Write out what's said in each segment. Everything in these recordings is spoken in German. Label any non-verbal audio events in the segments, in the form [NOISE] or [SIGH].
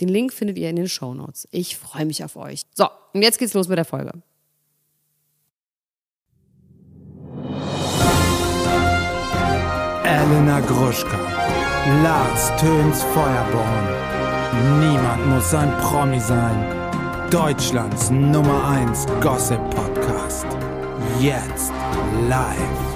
Den Link findet ihr in den Show Notes. Ich freue mich auf euch. So, und jetzt geht's los mit der Folge. Elena Gruschka, Lars Töns Feuerborn. Niemand muss ein Promi sein. Deutschlands Nummer 1 Gossip Podcast. Jetzt live.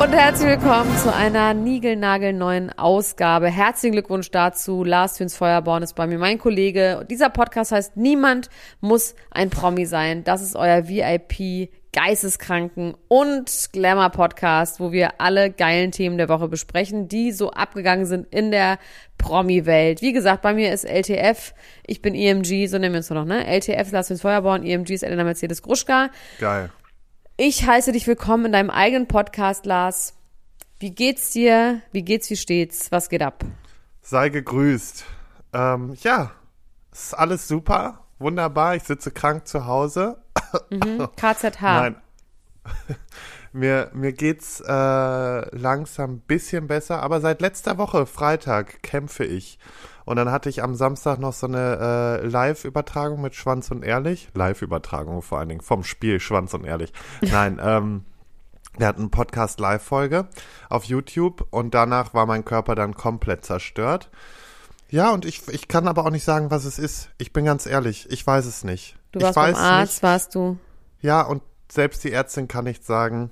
Und herzlich willkommen zu einer niegelnagelneuen Ausgabe. Herzlichen Glückwunsch dazu. Lars Thüns Feuerborn ist bei mir mein Kollege. Dieser Podcast heißt Niemand muss ein Promi sein. Das ist euer VIP Geisteskranken und Glamour Podcast, wo wir alle geilen Themen der Woche besprechen, die so abgegangen sind in der Promi-Welt. Wie gesagt, bei mir ist LTF, ich bin EMG, so nennen wir uns noch, ne? LTF Lars Thüns Feuerborn, EMG ist Elena Mercedes Gruschka. Geil. Ich heiße dich willkommen in deinem eigenen Podcast, Lars. Wie geht's dir? Wie geht's, wie steht's? Was geht ab? Sei gegrüßt. Ähm, ja, ist alles super, wunderbar. Ich sitze krank zu Hause. Mhm. [LAUGHS] KZH. Nein. [LAUGHS] mir, mir geht's äh, langsam ein bisschen besser, aber seit letzter Woche, Freitag, kämpfe ich. Und dann hatte ich am Samstag noch so eine äh, Live-Übertragung mit Schwanz und Ehrlich. Live-Übertragung vor allen Dingen vom Spiel Schwanz und Ehrlich. [LAUGHS] Nein, ähm, der hat eine Podcast-Live-Folge auf YouTube und danach war mein Körper dann komplett zerstört. Ja, und ich, ich kann aber auch nicht sagen, was es ist. Ich bin ganz ehrlich, ich weiß es nicht. Du warst ich weiß beim Arzt, nicht. warst du? Ja, und selbst die Ärztin kann nicht sagen.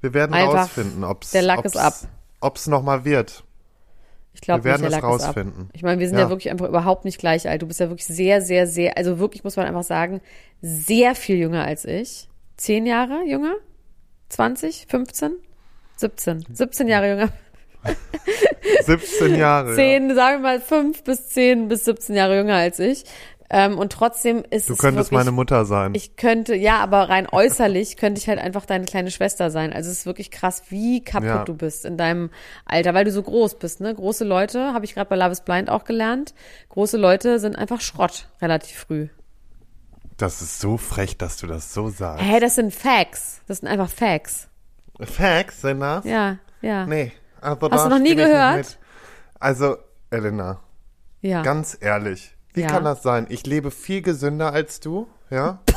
Wir werden Einfach, rausfinden, ob es der Lack ist ab. Ob's nochmal wird. Ich glaube, Wir werden es rausfinden. Ich meine, wir sind ja. Ja. wirklich einfach überhaupt nicht gleich alt. Du bist ja wirklich sehr, sehr, sehr, also wirklich muss man einfach sagen, sehr viel jünger als ich. Zehn Jahre jünger? 20? 15? 17. 17 Jahre jünger. [LAUGHS] 17 Jahre. ja. Zehn, sagen wir mal fünf bis zehn bis 17 Jahre jünger als ich. Ähm, und trotzdem ist Du es könntest wirklich, meine Mutter sein. Ich könnte, ja, aber rein äußerlich könnte ich halt einfach deine kleine Schwester sein. Also es ist wirklich krass, wie kaputt Ja. du bist in deinem Alter, weil du so groß bist, ne? Große Leute, habe ich gerade bei Love is Blind auch gelernt. Große Leute sind einfach Schrott relativ früh. das ist so frech, dass du das so sagst. Hä, das sind Facts. Das sind einfach Facts. Facts sind das? Ja, ja. Nee. Also Hast du noch nie gehört? Also, Elena, Ja. ganz ehrlich, wie Ja. kann das sein? Ich lebe viel gesünder als du, ja? [LAUGHS]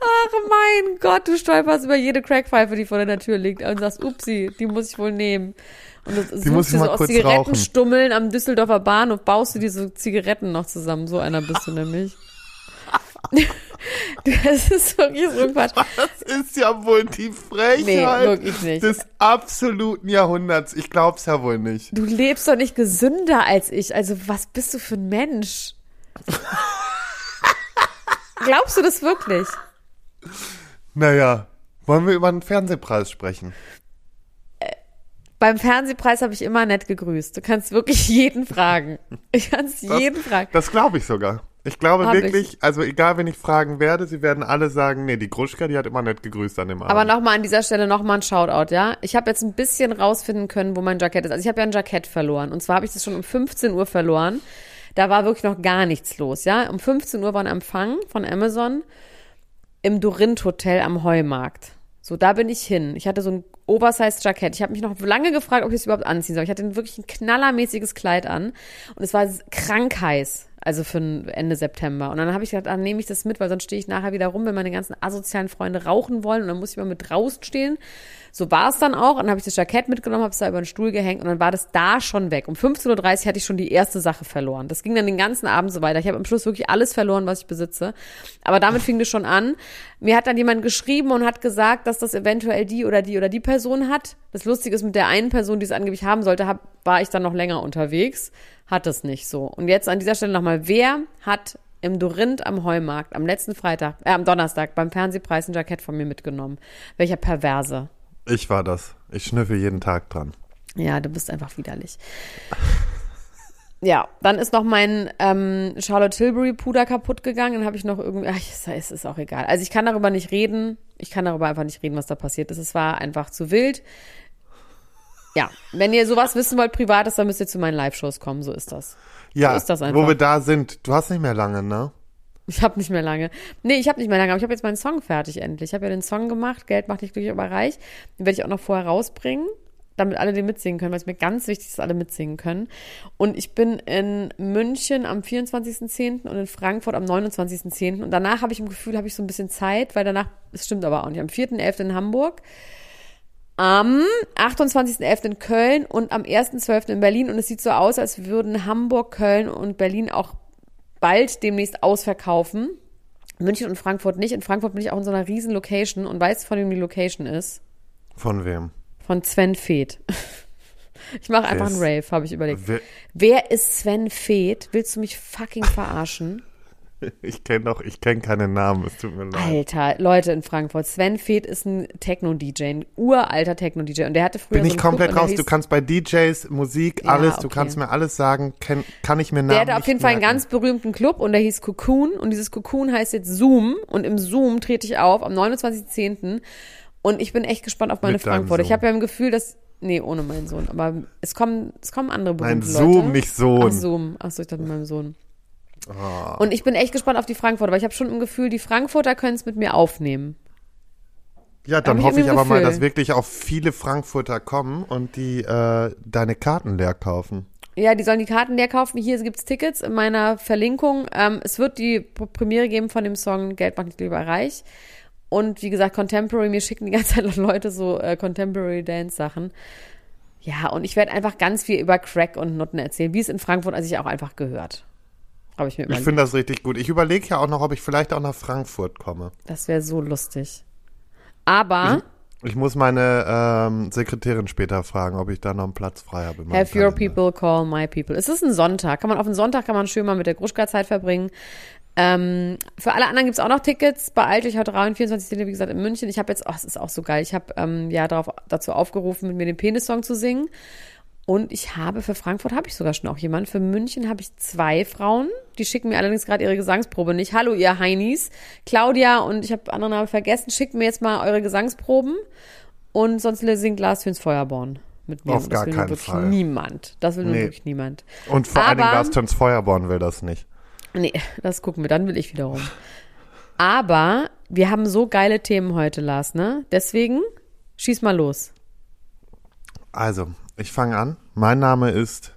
Ach mein Gott, du stolperst über jede Crackpfeife, die vor deiner Tür liegt und sagst, upsi, die muss ich wohl nehmen. Und das suchst muss ich dir so mal aus Zigarettenstummeln am Düsseldorfer Bahnhof, baust du diese Zigaretten noch zusammen. So einer bist du [LAUGHS] nämlich. [LAUGHS] das ist wirklich so Quatsch. Das ist ja wohl die Frechheit Nee, des absoluten Jahrhunderts. Ich glaub's ja wohl nicht. Du lebst doch nicht gesünder als ich. Also was bist du für ein Mensch? Glaubst du das wirklich? Naja, wollen wir über den Fernsehpreis sprechen? Beim Fernsehpreis habe ich immer nett gegrüßt. Du kannst wirklich jeden fragen. Ich kannst jeden fragen. Das glaube ich sogar. Ich glaube Hab wirklich, also egal, wen ich fragen werde, sie werden alle sagen, nee, die Gruschka, die hat immer nett gegrüßt an dem Abend. Aber nochmal an dieser Stelle nochmal ein Shoutout, ja? Ich habe jetzt ein bisschen rausfinden können, wo mein Jackett ist. Also ich habe ja ein Jackett verloren. Und zwar habe ich das schon um 15 Uhr verloren. Da war wirklich noch gar nichts los, ja? Um 15 Uhr war ein Empfang von Amazon im Dorint Hotel am Heumarkt. So, da bin ich hin. Ich hatte so ein Oversize-Jackett. Ich habe mich noch lange gefragt, ob ich es überhaupt anziehen soll. Ich hatte wirklich ein knallermäßiges Kleid an und es war krank heiß. Also für ein Ende September. Und dann habe ich gedacht, ah, nehme ich das mit, weil sonst stehe ich nachher wieder rum, wenn meine ganzen asozialen Freunde rauchen wollen und dann muss ich mal mit draußen stehen. So war es dann auch. Und dann habe ich das Jackett mitgenommen, habe es da über den Stuhl gehängt und dann war das da schon weg. Um 15.30 Uhr hatte ich schon die erste Sache verloren. Das ging dann den ganzen Abend so weiter. Ich habe am Schluss wirklich alles verloren, was ich besitze. Aber damit fing das schon an. Mir hat dann jemand geschrieben und hat gesagt, dass das eventuell die oder die oder die Person hat. Das Lustige ist, mit der einen Person, die es angeblich haben sollte, hab, war ich dann noch länger unterwegs. Hat es nicht so. Und jetzt an dieser Stelle nochmal, wer hat im Dorinth am Heumarkt am letzten Freitag, äh, am Donnerstag beim Fernsehpreis ein Jackett von mir mitgenommen. Welcher Perverse. Ich war das. Ich schnüffel jeden Tag dran. Ja, du bist einfach widerlich. Ja, dann ist noch mein ähm, Charlotte Tilbury Puder kaputt gegangen. Dann habe ich noch irgendwie, ach, es ist auch egal. Also ich kann darüber nicht reden. Ich kann darüber einfach nicht reden, was da passiert ist. Es war einfach zu wild. Ja, wenn ihr sowas wissen wollt, privates, dann müsst ihr zu meinen Live-Shows kommen. So ist das. Ja, so ist das einfach. wo wir da sind. Du hast nicht mehr lange, ne? Ich habe nicht mehr lange. Nee, ich habe nicht mehr lange, aber ich habe jetzt meinen Song fertig endlich. Ich habe ja den Song gemacht, Geld macht dich glücklich, aber reich. Den werde ich auch noch vorher rausbringen, damit alle den mitsingen können, weil es mir ganz wichtig ist, dass alle mitsingen können. Und ich bin in München am 24.10. und in Frankfurt am 29.10. Und danach habe ich im Gefühl, habe ich so ein bisschen Zeit, weil danach, es stimmt aber auch nicht, am 4.11. in Hamburg, am 28.11. in Köln und am 1.12. in Berlin. Und es sieht so aus, als würden Hamburg, Köln und Berlin auch bald demnächst ausverkaufen. München und Frankfurt nicht. In Frankfurt bin ich auch in so einer riesen Location und weißt, von wem die Location ist? Von wem? Von Sven Feth. [LAUGHS] Ich mache einfach einen Rave, habe ich überlegt. Wer- Wer ist Sven Feth? Willst du mich fucking verarschen? Ich kenne doch, ich kenne keinen Namen, es tut mir leid. Alter, Leute in Frankfurt. Sven Feth ist ein Techno-DJ, ein uralter Techno-DJ. Und der hatte früher Bin so ich komplett Club raus. Du kannst bei DJs, Musik, Ja, alles, du okay. kannst mir alles sagen, kenn, kann ich mir Namen Der hatte auf jeden Fall einen merken. ganz berühmten Club und der hieß Cocoon und dieses Cocoon heißt jetzt Zoom und im Zoom trete ich auf am 29.10. und ich bin echt gespannt auf meine Mit Frankfurt. Ich habe ja im Gefühl, dass nee, ohne meinen Sohn, aber es kommen es kommen andere Nein, berühmte Zoom, Leute. nicht Sohn. Ach, Zoom. Ach so, ich dachte mit meinem Sohn. Ah. Und ich bin echt gespannt auf die Frankfurter, weil ich habe schon im Gefühl, die Frankfurter können es mit mir aufnehmen. Ja, dann ich hoffe ich irgendwie aber mal, dass wirklich auch viele Frankfurter kommen und die äh, deine Karten leer kaufen. Ja, die sollen die Karten leer kaufen. Hier gibt's Tickets in meiner Verlinkung. Ähm, es wird die Premiere geben von dem Song Geld macht nicht lieber reich. Und wie gesagt, Contemporary, mir schicken die ganze Zeit Leute so äh, Contemporary Dance Sachen. Ja, und ich werde einfach ganz viel über Crack und Nutten erzählen, wie es in Frankfurt also ich auch einfach gehört. Habe ich mir Ich finde das richtig gut. Ich überlege ja auch noch, ob ich vielleicht auch nach Frankfurt komme. Das wäre so lustig. Aber Ich muss meine ähm, Sekretärin später fragen, ob ich da noch einen Platz frei habe. have your people call my people. Es ist ein Sonntag. Kann man auf einen Sonntag kann man schön mal mit der Gruschka-Zeit verbringen. Ähm, für alle anderen gibt's auch noch Tickets. Beeilt euch heute Abend, 24. wie gesagt, in München. Ich habe jetzt, oh, es ist auch so geil. Ich habe ähm, ja darauf, dazu aufgerufen, mit mir den Penis-Song zu singen. Und ich habe für Frankfurt habe ich sogar schon auch jemanden. Für München habe ich zwei Frauen. Die schicken mir allerdings gerade ihre Gesangsprobe nicht. Hallo, ihr Heinis. Claudia und ich habe andere Namen vergessen. Schickt mir jetzt mal eure Gesangsproben. Und sonst singt Lars Füns Feuerborn mit mir. Auf gar keinen wirklich Fall. niemand. Das will Nee. wirklich niemand. Und vor allen Dingen Aber- Lars Töns Feuerborn will das nicht. Nee, das gucken wir, dann will ich wiederum. Aber wir haben so geile Themen heute, Lars, ne? Deswegen schieß mal los. Also, ich fange an. Mein Name ist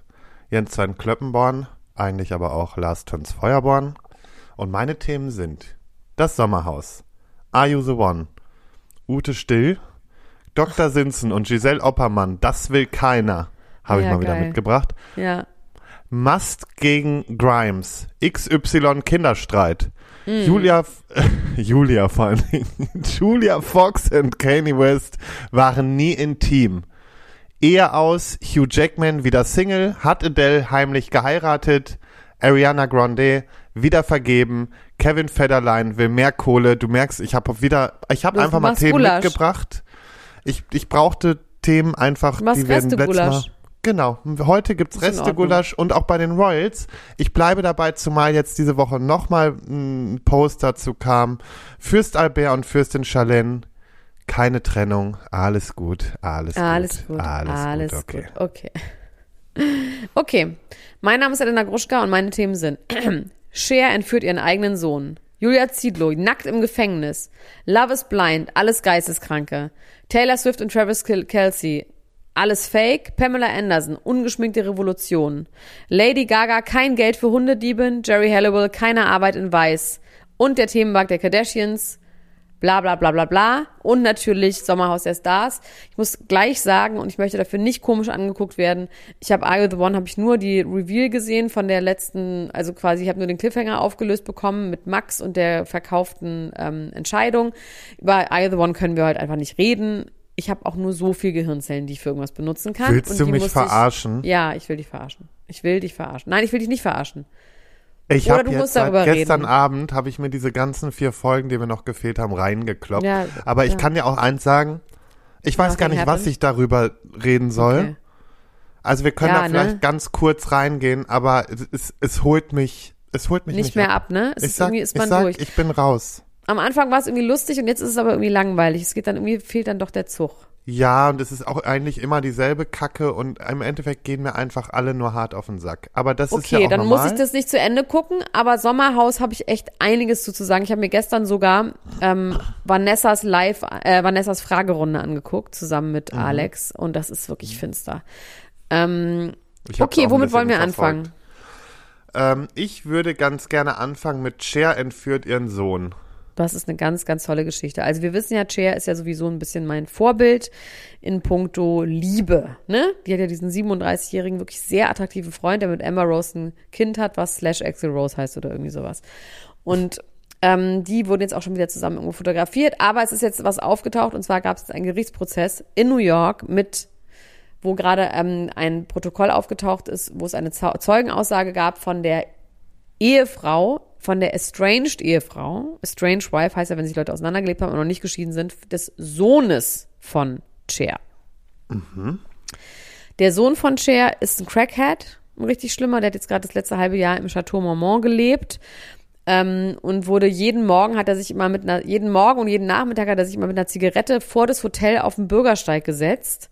Jens Sven Klöppenborn, eigentlich aber auch Lars Töns Feuerborn. Und meine Themen sind das Sommerhaus, Are You the One, Ute Still, Dr. [LAUGHS] Sinsen und Giselle Oppermann, Das will keiner, habe ich Ja, mal wieder geil. mitgebracht. Ja. Must gegen Grimes, XY Kinderstreit. Mhm. Julia, [LAUGHS] Julia vor allen Dingen, [LAUGHS] Julia Fox und Kanye West waren nie intim. Ehe aus, Hugh Jackman wieder Single, hat Adele heimlich geheiratet, Ariana Grande wieder vergeben, Kevin Federline will mehr Kohle. Du merkst, ich habe wieder, ich habe einfach mal Themen Gulasch. mitgebracht. Ich, ich brauchte Themen einfach, die wir letztes Mal. Genau, heute gibt's. Restegulasch und auch bei den Royals. Ich bleibe dabei, zumal jetzt diese Woche nochmal ein Post dazu kam. Fürst Albert und Fürstin Charlene, keine Trennung, alles gut, alles, Alles gut, gut. alles, Alles, gut, okay. gut. Okay. [LAUGHS] Okay. Mein Name ist Elena Gruschka und meine Themen sind [CLEARS THROAT] Cher entführt ihren eigenen Sohn. Julia Ziedlow, nackt im Gefängnis. Love is Blind, alles Geisteskranke. Taylor Swift und Travis Kel- Kelsey, alles Fake. Pamela Anderson, ungeschminkte Revolution. Lady Gaga, kein Geld für Hundedieben. Jerry Halliwell, keine Arbeit in Weiß. Und der Themenmarkt der Kardashians, bla bla bla bla bla. Und natürlich Sommerhaus der Stars. Ich muss gleich sagen, und ich möchte dafür nicht komisch angeguckt werden, ich habe Are You The One, habe ich nur die Reveal gesehen von der letzten, also quasi, ich habe nur den Cliffhanger aufgelöst bekommen mit Max und der verkauften ähm, Entscheidung. Über Are You The One können wir heute einfach nicht reden. Ich habe auch nur so viel Gehirnzellen, die ich für irgendwas benutzen kann. Willst und du mich verarschen? Ich, ja, ich will dich verarschen. Ich will dich verarschen. Nein, ich will dich nicht verarschen. Ich habe jetzt seit gestern reden. Abend habe ich mir diese ganzen vier Folgen, die mir noch gefehlt haben, reingekloppt. Ja, Aber ich ja. kann dir auch eins sagen. Ich weiß gar Nothing nicht, was happened. ich darüber reden soll. Okay. Also wir können Ja, da vielleicht ne? ganz kurz reingehen, aber es, es, es holt mich, es holt mich Nicht nicht, mehr ab, ne? Es Ich ist sag, irgendwie ist ich man sag, durch. ich bin raus. Am Anfang war es irgendwie lustig und jetzt ist es aber irgendwie langweilig. Es geht dann irgendwie, fehlt dann doch der Zug. Ja, und es ist auch eigentlich immer dieselbe Kacke und im Endeffekt gehen mir einfach alle nur hart auf den Sack. Aber das ist ja Okay, auch dann normal. muss ich das nicht zu Ende gucken, aber Sommerhaus habe ich echt einiges zu, zu sagen. Ich habe mir gestern sogar ähm, Vanessas Live, äh, Vanessas Fragerunde angeguckt, zusammen mit Mhm. Alex und das ist wirklich finster. Ähm, okay, womit wollen wir verfolgt. anfangen? Ähm, ich würde ganz gerne anfangen mit Cher entführt ihren Sohn. Das ist eine ganz, ganz tolle Geschichte. Also wir wissen ja, Cher ist ja sowieso ein bisschen mein Vorbild in puncto Liebe. Ne? Die hat ja diesen 37-jährigen, wirklich sehr attraktiven Freund, der mit Emma Rose ein Kind hat, was Slash Axel Rose heißt oder irgendwie sowas. Und ähm, die wurden jetzt auch schon wieder zusammen irgendwo fotografiert. Aber es ist jetzt was aufgetaucht und zwar gab es einen Gerichtsprozess in New York mit wo gerade ähm, ein Protokoll aufgetaucht ist, wo es eine Zeu- Zeugenaussage gab von der Ehefrau, von der estranged Ehefrau, estranged wife heißt ja, wenn sich Leute auseinandergelebt haben und noch nicht geschieden sind, des Sohnes von Cher. Der Sohn von Cher ist ein Crackhead, ein richtig schlimmer, der hat jetzt gerade das letzte halbe Jahr im Chateau Marmont gelebt. Ähm, und wurde jeden Morgen hat er sich immer mit einer, jeden Morgen und jeden Nachmittag hat er sich immer mit einer Zigarette vor das Hotel auf den Bürgersteig gesetzt,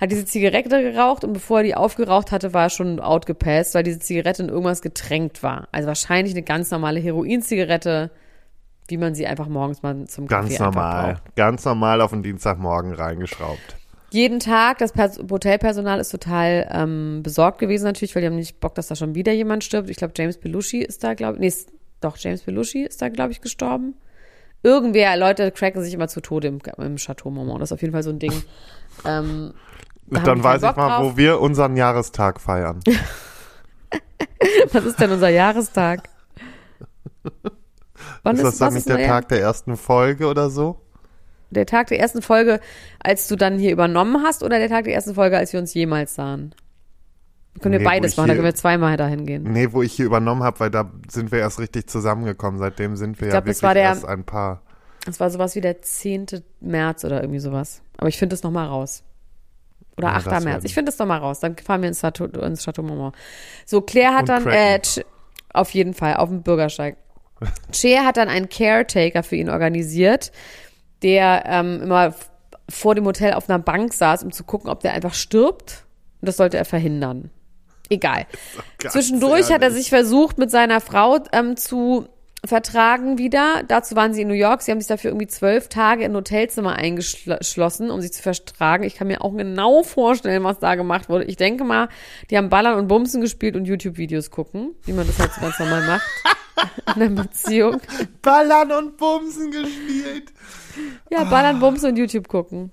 hat diese Zigarette geraucht und bevor er die aufgeraucht hatte, war er schon outgepasst, weil diese Zigarette in irgendwas getränkt war. Also wahrscheinlich eine ganz normale Heroin-Zigarette, wie man sie einfach morgens mal zum Ganz Kaffee einfach normal. Ganz normal auf den Dienstagmorgen reingeschraubt. Jeden Tag, das Pers Hotelpersonal ist total ähm, besorgt gewesen natürlich, weil die haben nicht Bock, dass da schon wieder jemand stirbt. Ich glaube, James Belushi ist da, glaube ich, nee, doch, James Belushi ist da, glaube ich, gestorben. Irgendwer, Leute cracken sich immer zu Tode im, im Chateau Marmont. Das ist auf jeden Fall so ein Ding. [LAUGHS] ähm, da Dann weiß ich Bock mal, drauf. wo wir unseren Jahrestag feiern. [LAUGHS] Was ist denn unser Jahrestag? Wann ist das dann nicht ist der unser Tag der ersten Folge oder so? Der Tag der ersten Folge, als du dann hier übernommen hast, oder der Tag der ersten Folge, als wir uns jemals sahen? Können wir Nee, wo beides machen, da hier- können wir zweimal dahin gehen. Nee, wo ich hier übernommen habe, weil da sind wir erst richtig zusammengekommen. Seitdem sind wir Ich glaub, ja das wirklich war der- erst ein Paar. Das war sowas wie der 10. März oder irgendwie sowas. Aber ich finde das nochmal raus. Oder Ja, 8. das März. Ich finde das nochmal raus. Dann fahren wir ins Chateau, ins Chateau Marmont. So, Claire hat Und dann, äh, auf jeden Fall, auf dem Bürgersteig. [LAUGHS] Cher hat dann einen Caretaker für ihn organisiert, der ähm, immer vor dem Hotel auf einer Bank saß, um zu gucken, ob der einfach stirbt. Und das sollte er verhindern. Egal. Zwischendurch hat er ehrlich. sich versucht, mit seiner Frau ähm, zu vertragen wieder. Dazu waren sie in New York. Sie haben sich dafür irgendwie zwölf Tage in ein Hotelzimmer eingeschlossen, um sich zu vertragen. Ich kann mir auch genau vorstellen, was da gemacht wurde. Ich denke mal, die haben Ballern und Bumsen gespielt und YouTube-Videos gucken, wie man das halt so ganz normal macht. [LAUGHS] In einer Beziehung. Ballern und Bumsen gespielt. Ja, Ballern, Bumsen und YouTube gucken.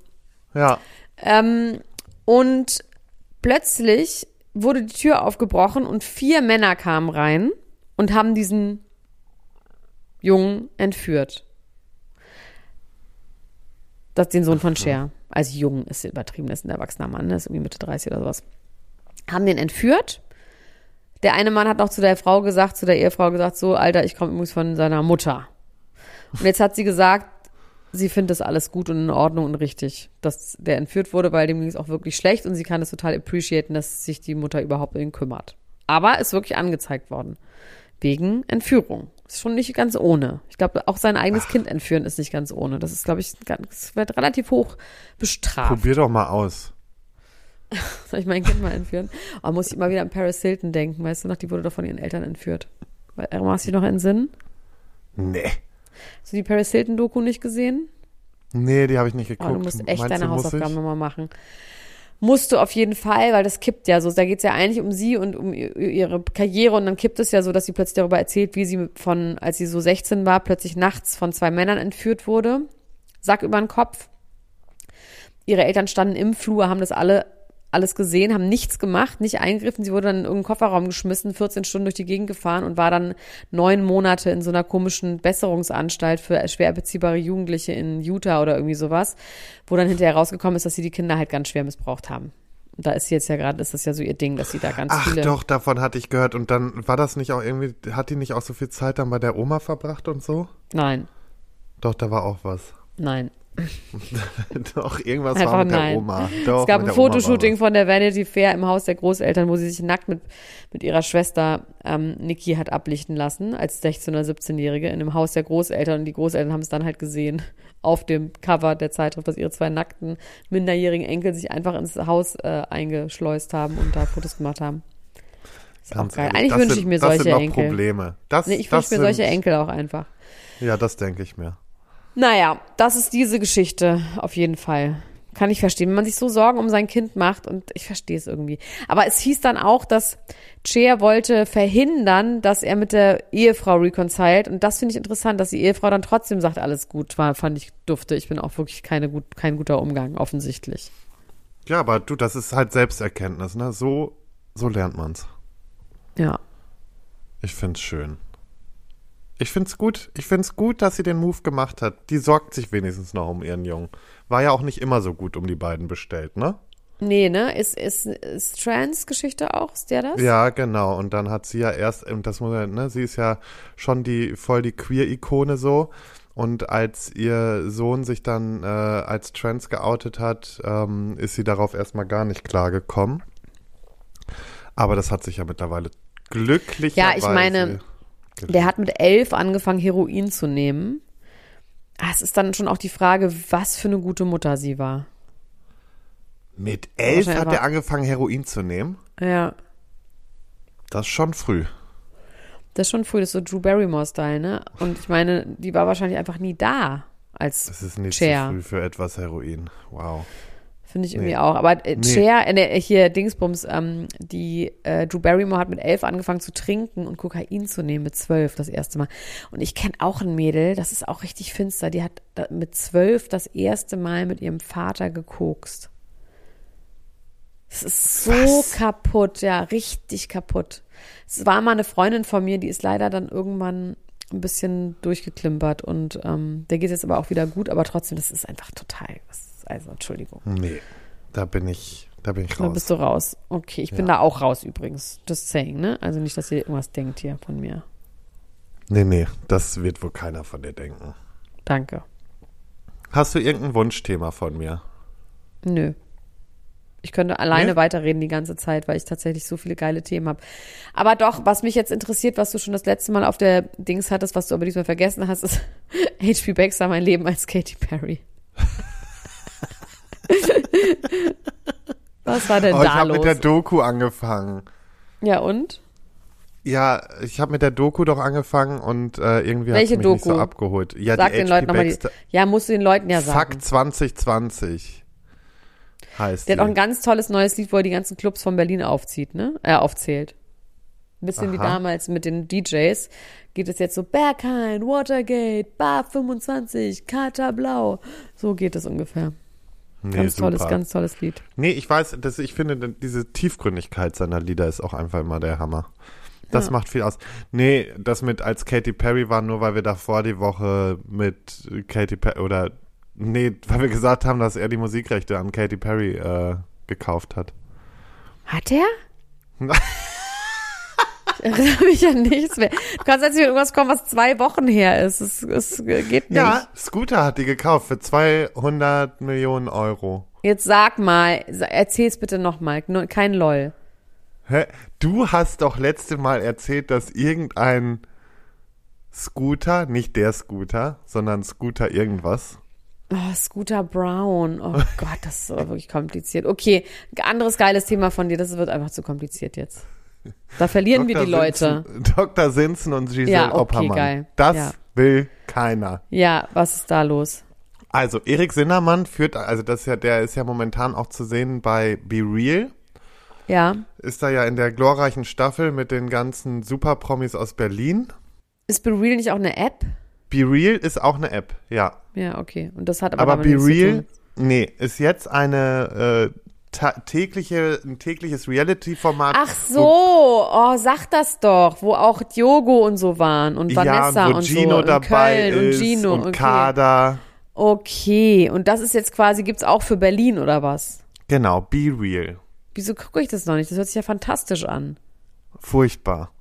Ja. Ähm, und plötzlich wurde die Tür aufgebrochen und vier Männer kamen rein und haben diesen Jungen entführt. Das den Sohn von Cher. Also jung ist übertrieben, das ist ein erwachsener Mann, das ist irgendwie Mitte 30 oder sowas. Haben den entführt. Der eine Mann hat noch zu der Frau gesagt, zu der Ehefrau gesagt, so, Alter, ich komme übrigens von seiner Mutter. Und jetzt hat sie gesagt, sie findet das alles gut und in Ordnung und richtig, dass der entführt wurde, weil dem ging es auch wirklich schlecht und sie kann es total appreciaten, dass sich die Mutter überhaupt um ihn kümmert. Aber ist wirklich angezeigt worden. Wegen Entführung. Ist schon nicht ganz ohne. Ich glaube, auch sein eigenes Kind entführen ist nicht ganz ohne. Das ist, glaube ich, ganz, wird relativ hoch bestraft. Probier doch mal aus. [LAUGHS] Soll ich mein Kind mal entführen? Oh, muss ich immer wieder an Paris Hilton denken, weißt du noch, die wurde doch von ihren Eltern entführt. Weil- Hast du dich noch in Sinn? Nee. Hast du die Paris Hilton Doku nicht gesehen? Nee, die habe ich nicht Oh, geguckt. du musst echt Meinst deine Hausaufgaben nochmal machen. Musst du auf jeden Fall, weil das kippt ja so. Da geht es ja eigentlich um sie und um ihre Karriere und dann kippt es ja so, dass sie plötzlich darüber erzählt, wie sie von, als sie so 16 war, plötzlich nachts von zwei Männern entführt wurde. Sack über den Kopf. Ihre Eltern standen im Flur, haben das alle alles gesehen, haben nichts gemacht, nicht eingegriffen. Sie wurde dann in irgendeinen Kofferraum geschmissen, 14 Stunden durch die Gegend gefahren und war dann neun Monate in so einer komischen Besserungsanstalt für schwer beziehbare Jugendliche in Utah oder irgendwie sowas, wo dann hinterher rausgekommen ist, dass sie die Kinder halt ganz schwer missbraucht haben. Da ist sie jetzt ja gerade, ist das ja so ihr Ding, dass sie da ganz Ach viele. doch, davon hatte ich gehört. Und dann war das nicht auch irgendwie, hat die nicht auch so viel Zeit dann bei der Oma verbracht und so? Nein, Doch, da war auch was. nein. [LAUGHS] Doch, irgendwas Einfach war mit nein. der Oma. Doch, es gab ein Fotoshooting von der Vanity Fair im Haus der Großeltern, wo sie sich nackt mit, mit ihrer Schwester ähm, Niki hat ablichten lassen, als 16- oder 17-Jährige in einem Haus der Großeltern. Und die Großeltern haben es dann halt gesehen [LAUGHS] auf dem Cover der Zeitschrift, dass ihre zwei nackten, minderjährigen Enkel sich einfach ins Haus äh, eingeschleust haben und da Fotos gemacht haben. Ganz geil. ehrlich, Eigentlich das wünsche ich mir das solche sind noch Enkel. Probleme. Das, Nee, ich das wünsche mir solche sind- Enkel auch einfach. Ja, das denke ich mir. Naja, das ist diese Geschichte auf jeden Fall. Kann ich verstehen, wenn man sich so Sorgen um sein Kind macht und ich verstehe es irgendwie. Aber es hieß dann auch, dass Cher wollte verhindern, dass er mit der Ehefrau reconciled und das finde ich interessant, dass die Ehefrau dann trotzdem sagt, alles gut war, fand ich dufte. Ich bin auch wirklich keine gut, kein guter Umgang, offensichtlich. Ja, aber du, das ist halt Selbsterkenntnis, ne? So, so lernt man's. Ja. Ich find's schön. Ich find's gut. Ich find's gut, dass sie den Move gemacht hat. Die sorgt sich wenigstens noch um ihren Jungen. War ja auch nicht immer so gut um die beiden bestellt, ne? Nee, ne? Ist, ist, ist Trans-Geschichte auch? Ist der das? Ja, genau. Und dann hat sie ja erst, und das muss man, ne, sie ist ja schon die voll die Queer-Ikone so. Und als ihr Sohn sich dann äh, als trans geoutet hat, ähm, ist sie darauf erstmal gar nicht klar gekommen. Aber das hat sich ja mittlerweile glücklicherweise. Ja, ich meine, Der hat mit elf angefangen, Heroin zu nehmen. Ah, Es ist dann schon auch die Frage, was für eine gute Mutter sie war. mit elf hat er angefangen, Heroin zu nehmen. Ja. Das ist schon früh. Das ist schon früh, das ist so Drew Barrymore-Style, ne? Und ich meine, die war wahrscheinlich einfach nie da als Das ist nicht Cher. zu früh für etwas Heroin. Wow. Finde ich irgendwie Nee. auch. Aber äh, Nee. Cher, äh, hier Dingsbums, ähm, die äh, Drew Barrymore hat mit elf angefangen zu trinken und Kokain zu nehmen mit zwölf das erste Mal. Und ich kenne auch ein Mädel, das ist auch richtig finster, die hat mit zwölf das erste Mal mit ihrem Vater gekokst. Es ist so Was? kaputt, ja, richtig kaputt. Es war mal eine Freundin von mir, die ist leider dann irgendwann ein bisschen durchgeklimpert und ähm, der geht jetzt aber auch wieder gut, aber trotzdem, das ist einfach total, das also Entschuldigung. Nee, da bin ich, da bin ich Da raus. bist du raus. Okay, ich bin Ja. da auch raus übrigens. Just saying, ne? Also nicht, dass ihr irgendwas denkt hier von mir. Nee, nee, das wird wohl keiner von dir denken. Danke. Hast du irgendein Wunschthema von mir? Nö. Ich könnte alleine Nee? weiterreden die ganze Zeit, weil ich tatsächlich so viele geile Themen habe. Aber doch, was mich jetzt interessiert, was du schon das letzte Mal auf der Dings hattest, was du aber diesmal vergessen hast, ist [LAUGHS] H.P. Baxter, mein Leben als Katy Perry. Was war denn Oh, ich da habe mit der los? Doku angefangen. Ja, und? Ja, ich habe mit der Doku doch angefangen und äh, irgendwie hat mich nicht so Doku? abgeholt. Ja, Sag die den HP Leuten nochmal die. Ja, musst du den Leuten ja sagen. Fuck 2020 heißt Der hat auch ein die. ganz tolles neues Lied, wo er die ganzen Clubs von Berlin aufzieht, ne? Äh, aufzählt. Ein bisschen wie Aha. damals mit den DJs. Geht es jetzt so Berghain, Watergate, Bar 25, Kater Blau. So geht es ungefähr. Nee, Ganz super. tolles, ganz tolles Lied. Nee, ich weiß, dass ich finde, diese Tiefgründigkeit seiner Lieder ist auch einfach immer der Hammer. Das Ja. macht viel aus. Nee, das mit als Katy Perry war nur, weil wir davor die Woche mit Katy Perry oder nee, weil wir gesagt haben, dass er die Musikrechte an Katy Perry äh, gekauft hat. Hat er? [LAUGHS] [LAUGHS] ich erinnere mich an nichts mehr. Du kannst jetzt mit irgendwas kommen, was zwei Wochen her ist. Es, es geht nicht. Ja, Scooter hat die gekauft für 200 Millionen Euro. Jetzt sag mal, erzähl's bitte nochmal. Kein LOL. Hä? Du hast doch letzte Mal erzählt, dass irgendein Scooter, nicht der Scooter, sondern Scooter irgendwas. Oh, Scooter Brown. Oh Gott, das ist aber wirklich kompliziert. Okay, anderes geiles Thema von dir. Das wird einfach zu kompliziert jetzt. Da verlieren wir die Leute. Dr. Sinsen und Giselle Ja, okay, Oppermann. geil. Das Ja. will keiner. Ja, was ist da los? Also, Erik Sinnermann führt, also das ist ja, der ist ja momentan auch zu sehen bei Be Real. Ja. Ist da ja in der glorreichen Staffel mit den ganzen Superpromis aus Berlin. Ist Be Real nicht auch eine App? Be Real ist auch eine App, ja. Ja, okay. Und das hat aber, Aber Be Real, nee, ist jetzt eine äh, tägliche, ein tägliches Reality-Format. Ach so, oh, sag das doch, wo auch Diogo und so waren und Vanessa ja, wo und Gino so dabei und Köln ist und Gino. und okay. Kader. okay, und das ist jetzt quasi, gibt's auch für Berlin oder was? Genau, Be Real. Wieso gucke ich das noch nicht? Das hört sich ja fantastisch an. Furchtbar.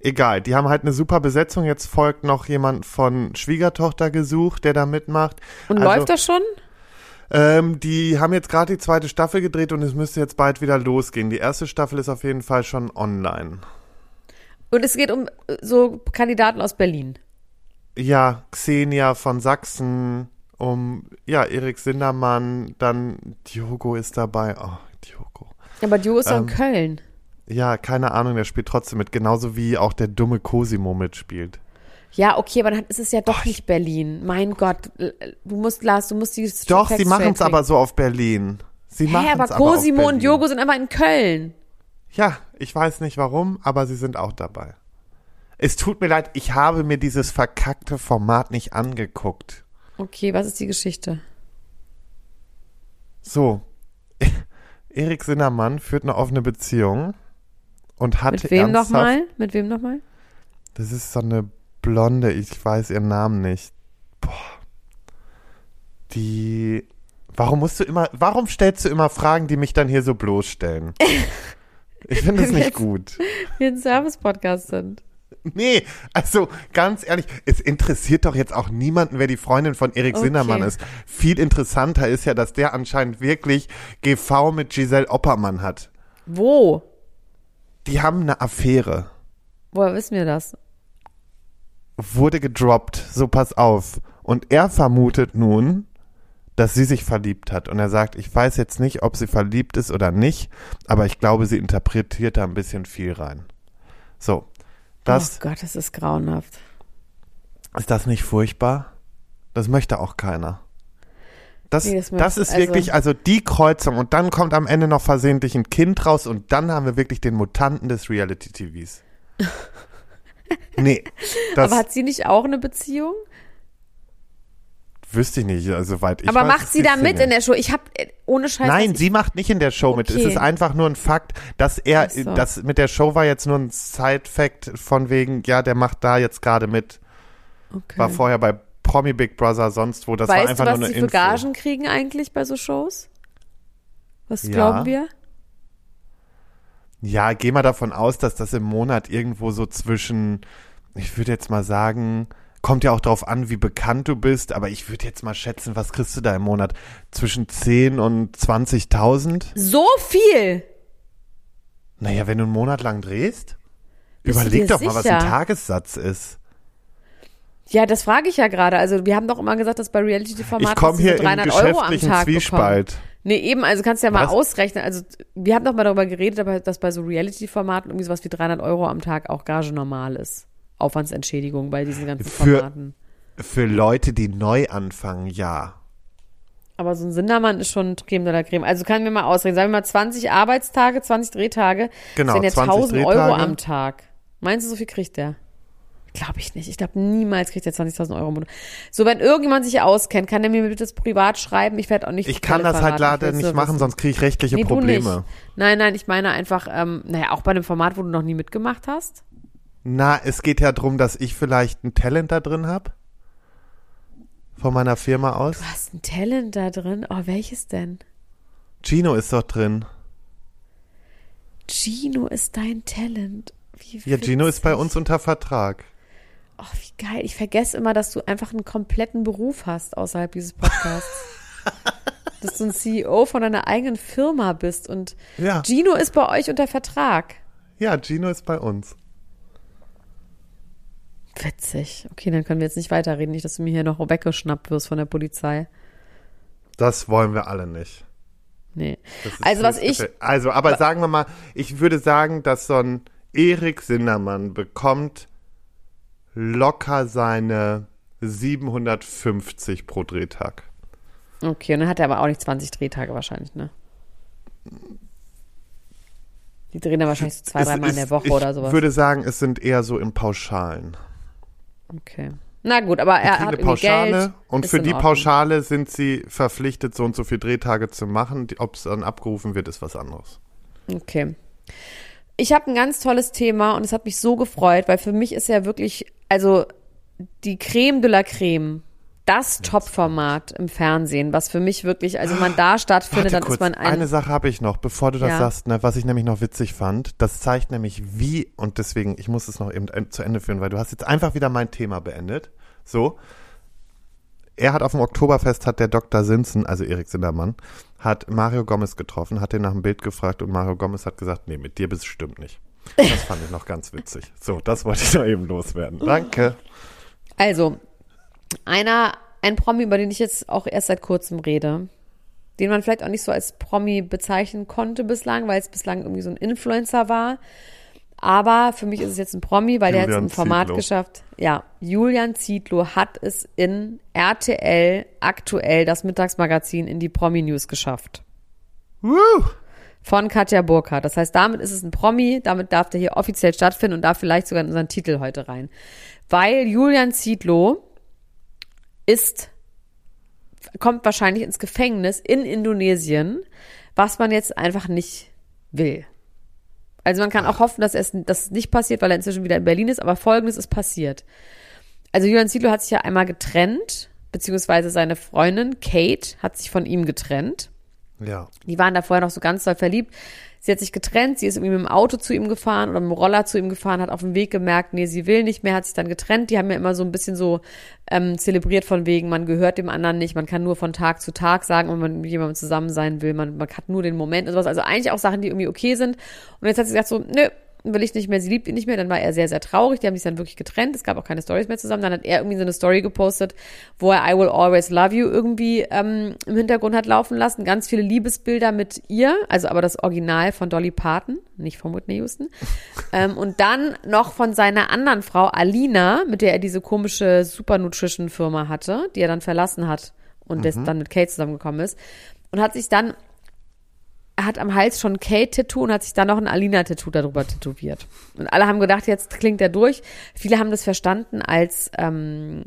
Egal, die haben halt eine super Besetzung. Jetzt folgt noch jemand von Schwiegertochter gesucht, der da mitmacht. Und Also, läuft das schon? Ähm, die haben jetzt gerade die zweite Staffel gedreht und es müsste jetzt bald wieder losgehen. Die erste Staffel ist auf jeden Fall schon online. Und es geht um äh, so Kandidaten aus Berlin. Ja, Xenia von Sachsen, um, ja, Erik Sindermann, dann Diogo ist dabei. Oh, Diogo. Aber Dio ist doch Ähm, in Köln. Ja, keine Ahnung, der spielt trotzdem mit, genauso wie auch der dumme Cosimo mitspielt. Ja, okay, aber dann ist es ja doch nicht Berlin. Mein Gott, du musst, Lars, du musst die Doch, sie machen es aber so auf Berlin. Sie machen aber es aber auf Cosimo und. Diogo sind einfach in Köln. Ja, ich weiß nicht warum, aber sie sind auch dabei. Es tut mir leid, ich habe mir dieses verkackte Format nicht angeguckt. Okay, was ist die Geschichte? So, [LAUGHS] Erik Sinnermann führt eine offene Beziehung und hat Mit wem nochmal? Mit wem nochmal? Das ist so eine Blonde, ich weiß ihren Namen nicht. Boah. Die. Warum musst du immer, warum stellst du immer Fragen, die mich dann hier so bloßstellen? [LAUGHS] Ich finde es nicht gut. Wir ein Service-Podcast sind. Nee, also ganz ehrlich, es interessiert doch jetzt auch niemanden, wer die Freundin von Erik Okay. Sindermann ist. Viel interessanter ist ja, dass der anscheinend wirklich GV mit Giselle Oppermann hat. Wo? Die haben eine Affäre. Woher wissen wir das? Wurde gedroppt. So pass auf. Und er vermutet nun, dass sie sich verliebt hat. Und er sagt, ich weiß jetzt nicht, ob sie verliebt ist oder nicht, aber ich glaube, sie interpretiert da ein bisschen viel rein. So. Das, oh Gott, das ist grauenhaft. Ist das nicht furchtbar? Das möchte auch keiner. Das, Nee, das das, ist also- wirklich, also die Kreuzung und dann kommt am Ende noch versehentlich ein Kind raus und dann haben wir wirklich den Mutanten des Reality-TVs. [LAUGHS] nee, [LAUGHS] Aber hat sie nicht auch eine Beziehung? wüsste ich nicht, also soweit ich aber weiß, macht sie da mit in der Show? Ich hab äh, ohne Scheiß. Nein, sie macht nicht in der Show mit. Es Okay. ist einfach nur ein Fakt, dass er, so. das mit der Show war jetzt nur ein Side-Fact von wegen, ja, der macht da jetzt gerade mit. okay. War vorher bei Promi Big Brother, sonst wo. Das war Weißt einfach du, was nur sie eine für Info. Gagen kriegen eigentlich bei so Shows? Was Ja. glauben wir? Ja, geh mal davon aus, dass das im Monat irgendwo so zwischen, ich würde jetzt mal sagen, kommt ja auch drauf an, wie bekannt du bist, aber ich würde jetzt mal schätzen, was kriegst du da im Monat? Zwischen 10 und 20.000? So viel! Naja, wenn du einen Monat lang drehst, Bist überleg doch mal, was ein sicher? Tagessatz ist. Ja, das frage ich ja gerade. Also wir haben doch immer gesagt, dass bei Reality-Formaten Ich komme dass sie hier so in 300 Euro am Tag Zwiespalt. bekommen. Nee, eben, also kannst du ja mal Was? ausrechnen. Also wir haben doch mal darüber geredet, aber dass bei so Reality-Formaten irgendwie sowas wie 300 Euro am Tag auch Gage normal ist. Aufwandsentschädigung bei diesen ganzen Für- Formaten. Für Leute, die neu anfangen, ja. Aber so ein Sindermann ist schon Creme de la Creme. Also kann mir mal ausrechnen. Sagen wir mal 20 Arbeitstage, 20 Drehtage. Genau, Das sind ja 20 1000 Euro Drehtage. am Tag. Meinst du, so viel kriegt der? Glaube ich nicht. Ich glaube, niemals kriegt er 20.000 Euro im Monat. So, wenn irgendjemand sich auskennt, kann der mir bitte das privat schreiben. Ich werde auch nicht. Ich kann das halt leider nicht machen, wissen. sonst kriege ich rechtliche nee, Probleme. Nein, nein, ich meine einfach, ähm, naja, auch bei einem Format, wo du noch nie mitgemacht hast. Na, es geht ja darum, dass ich vielleicht ein Talent da drin habe. Von meiner Firma aus. Du hast ein Talent da drin. Oh, welches denn? Gino ist doch drin. Gino ist dein Talent. Wie Ja, Gino ist bei uns unter Vertrag. Oh, wie geil. Ich vergesse immer, dass du einfach einen kompletten Beruf hast außerhalb dieses Podcasts. [LAUGHS] dass du ein CEO von deiner eigenen Firma bist und Ja. Gino ist bei euch unter Vertrag. Ja, Gino ist bei uns. Witzig. Okay, dann können wir jetzt nicht weiterreden. Nicht, dass du mir hier noch weggeschnappt wirst von der Polizei. Das wollen wir alle nicht. Nee. Also was ich. Also, aber sagen wir mal, ich würde sagen, dass so ein Erik Sindermann bekommt locker seine 750 pro Drehtag. okay, und dann hat er aber auch nicht 20 Drehtage wahrscheinlich, ne? Die drehen dann wahrscheinlich so zwei, Es dreimal in der Woche ich oder sowas. würde sagen, es sind eher so im Pauschalen. Okay. Na gut, aber er hat eine Pauschale Geld. und für die. Pauschale sind sie verpflichtet, so und so viele Drehtage zu machen. Ob es dann abgerufen wird, ist was anderes. Okay. Ich habe ein ganz tolles Thema und es hat mich so gefreut, weil für mich ist ja wirklich, also die Creme de la Creme das Top-Format im Fernsehen, was für mich wirklich, also wenn man da stattfindet, Warte dann kurz, ist man ein. eine Sache habe ich noch, bevor du das Ja. sagst, ne, was ich nämlich noch witzig fand. Das zeigt nämlich wie, und deswegen, ich muss es noch eben en- zu Ende führen, weil du hast jetzt einfach wieder mein Thema beendet. So. Er hat auf dem Oktoberfest, hat der Dr. Sinsen, also Erik Sindermann, hat Mario Gomez getroffen, hat ihn nach dem Bild gefragt und Mario Gomez hat gesagt, nee, mit dir bestimmt nicht. Das fand ich noch ganz witzig. So, das wollte ich noch eben loswerden. Danke. Also, einer, ein Promi, über den ich jetzt auch erst seit kurzem rede, den man vielleicht auch nicht so als Promi bezeichnen konnte bislang, weil es bislang irgendwie so ein Influencer war. Aber für mich ist es jetzt ein Promi, weil der hat es Julian im Format Zietlow. geschafft. Ja, Julian Zietlow hat es in RTL aktuell das Mittagsmagazin in die Promi-News geschafft. Woo! Von Katja Burkhardt. Das heißt, damit ist es ein Promi, damit darf der hier offiziell stattfinden und darf vielleicht sogar in unseren Titel heute rein. Weil Julian Zietlow ist, kommt wahrscheinlich ins Gefängnis in Indonesien, was man jetzt einfach nicht will. Also man kann auch hoffen, dass es dass es nicht passiert, weil er inzwischen wieder in Berlin ist, aber folgendes ist passiert. Also Julian Zietlow hat sich ja einmal getrennt, beziehungsweise seine Freundin Kate hat sich von ihm getrennt. Ja. Die waren da vorher noch so ganz doll verliebt. Sie hat sich getrennt, sie ist irgendwie mit dem Auto zu ihm gefahren oder mit dem Roller zu ihm gefahren, hat auf dem Weg gemerkt, nee, sie will nicht mehr, hat sich dann getrennt. Die haben ja immer so ein bisschen so ähm, zelebriert von wegen, man gehört dem anderen nicht, man kann nur von Tag zu Tag sagen, wenn man mit jemandem zusammen sein will, man, man hat nur den Moment und sowas. Also eigentlich auch Sachen, die irgendwie okay sind. Und jetzt hat sie gesagt so, nö, will ich nicht mehr, sie liebt ihn nicht mehr, dann war er sehr, sehr traurig, die haben sich dann wirklich getrennt, es gab auch keine Stories mehr zusammen, dann hat er irgendwie so eine Story gepostet, wo er I will always love you irgendwie ähm, im Hintergrund hat laufen lassen, ganz viele Liebesbilder mit ihr, also aber das Original von Dolly Parton, nicht von Whitney Houston, [LAUGHS] ähm, und dann noch von seiner anderen Frau Alina, mit der er diese komische Super Nutrition Firma hatte, die er dann verlassen hat und des, dann mit Kate zusammengekommen ist. Und hat sich dann er hat am Hals schon ein Kate-Tattoo und hat sich dann noch ein Alina-Tattoo darüber tätowiert. Und alle haben gedacht, jetzt klingt er durch. Viele haben das verstanden als, ähm,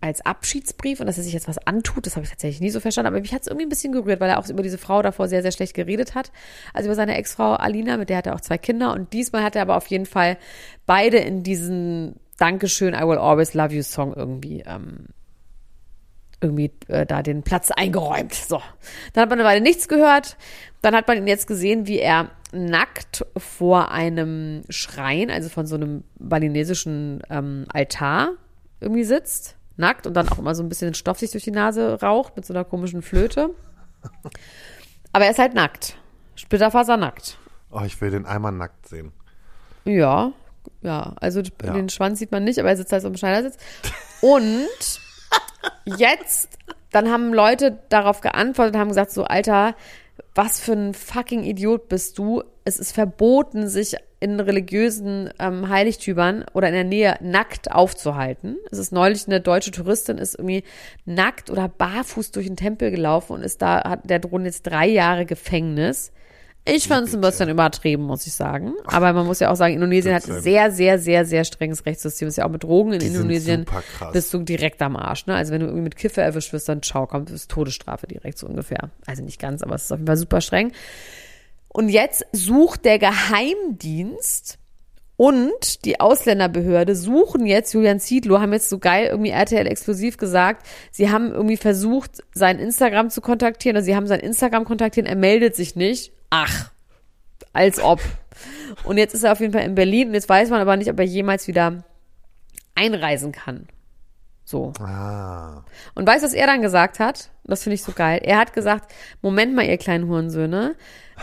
als Abschiedsbrief und dass er sich jetzt was antut. Das habe ich tatsächlich nie so verstanden. Aber mich hat es irgendwie ein bisschen gerührt, weil er auch über diese Frau davor sehr, sehr schlecht geredet hat. Also über seine Ex-Frau Alina, mit der hat er auch zwei Kinder. Und diesmal hat er aber auf jeden Fall beide in diesen Dankeschön, I will always love you Song irgendwie ähm, irgendwie äh, da den Platz eingeräumt. So. Dann hat man eine Weile nichts gehört. Dann hat man ihn jetzt gesehen, wie er nackt vor einem Schrein, also von so einem balinesischen ähm, Altar irgendwie sitzt. Nackt und dann auch immer so ein bisschen Stoff sich durch die Nase raucht mit so einer komischen Flöte. Aber er ist halt nackt. Splitterfasernackt. Oh, ich will den einmal nackt sehen. Ja, ja. Also Ja. den Schwanz sieht man nicht, aber er sitzt halt so im Schneidersitz. Und [LAUGHS] jetzt, dann haben Leute darauf geantwortet und haben gesagt, so, Alter, was für ein fucking Idiot bist du? Es ist verboten, sich in religiösen ähm, Heiligtümern oder in der Nähe nackt aufzuhalten. Es ist neulich eine deutsche Touristin ist irgendwie nackt oder barfuß durch den Tempel gelaufen und ist da, hat der drohen jetzt drei Jahre Gefängnis. Ich fand es ein bisschen übertrieben, muss ich sagen. Aber man muss ja auch sagen, Indonesien hat Bitte. sehr, sehr, sehr, sehr strenges Rechtssystem. Ist ja auch mit Drogen in Die Indonesien super krass. bist du direkt am Arsch. Ne? Also wenn du irgendwie mit Kiffer erwischt wirst, dann ciao, kommt ist Todesstrafe direkt so ungefähr. Also nicht ganz, aber es ist auf jeden Fall super streng. Und jetzt sucht der Geheimdienst und die Ausländerbehörde suchen jetzt Julian Zietlow, haben jetzt so geil irgendwie RTL exklusiv gesagt, sie haben irgendwie versucht, sein Instagram zu kontaktieren, oder sie haben sein Instagram kontaktiert, er meldet sich nicht. Ach, als ob. Und jetzt ist er auf jeden Fall in Berlin und jetzt weiß man aber nicht, ob er jemals wieder einreisen kann. So. Ah. Und weißt du, was er dann gesagt hat? Das finde ich so geil. Er hat gesagt, Moment mal, ihr kleinen Hurensöhne.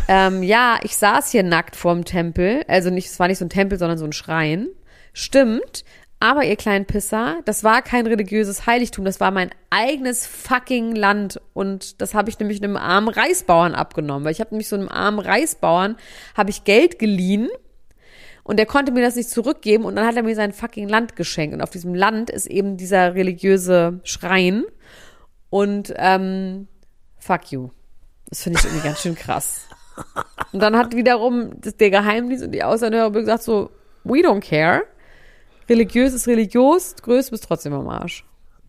Ähm, ja, ich saß hier nackt vorm Tempel. Also nicht, es war nicht so ein Tempel, sondern so ein Schrein. Stimmt. Aber ihr kleinen Pisser, das war kein religiöses Heiligtum, das war mein eigenes fucking Land. Und das habe ich nämlich einem armen Reisbauern abgenommen. Weil ich habe nämlich so einem armen Reisbauern, habe ich Geld geliehen und der konnte mir das nicht zurückgeben und dann hat er mir sein fucking Land geschenkt. Und auf diesem Land ist eben dieser religiöse Schrein. Und ähm, fuck you. Das finde ich irgendwie ganz schön krass. Und dann hat wiederum der Geheimdienst und die Ausländerbehörde gesagt so, we don't care. Religiös ist religiös, größer bist trotzdem am Arsch.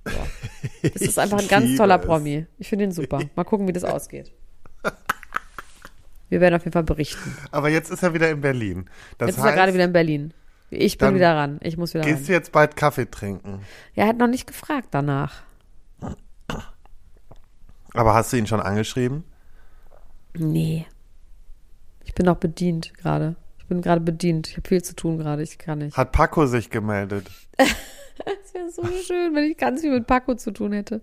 So. [LAUGHS] Das ist einfach ein ganz toller es. Promi. Ich finde ihn super. Mal gucken, wie das ausgeht. Wir werden auf jeden Fall berichten. Aber jetzt ist er wieder in Berlin. Das Jetzt ist heißt, er gerade wieder in Berlin. Ich bin wieder ran. Ich muss wieder gehst ran. du jetzt bald Kaffee trinken? Ja, er hat noch nicht gefragt danach. Aber hast du ihn schon angeschrieben? Nee. Ich bin auch bedient gerade. Ich bin gerade bedient. Ich habe viel zu tun gerade. Ich kann nicht. Hat Paco sich gemeldet? [LAUGHS] Das wäre so schön, wenn ich ganz viel mit Paco zu tun hätte.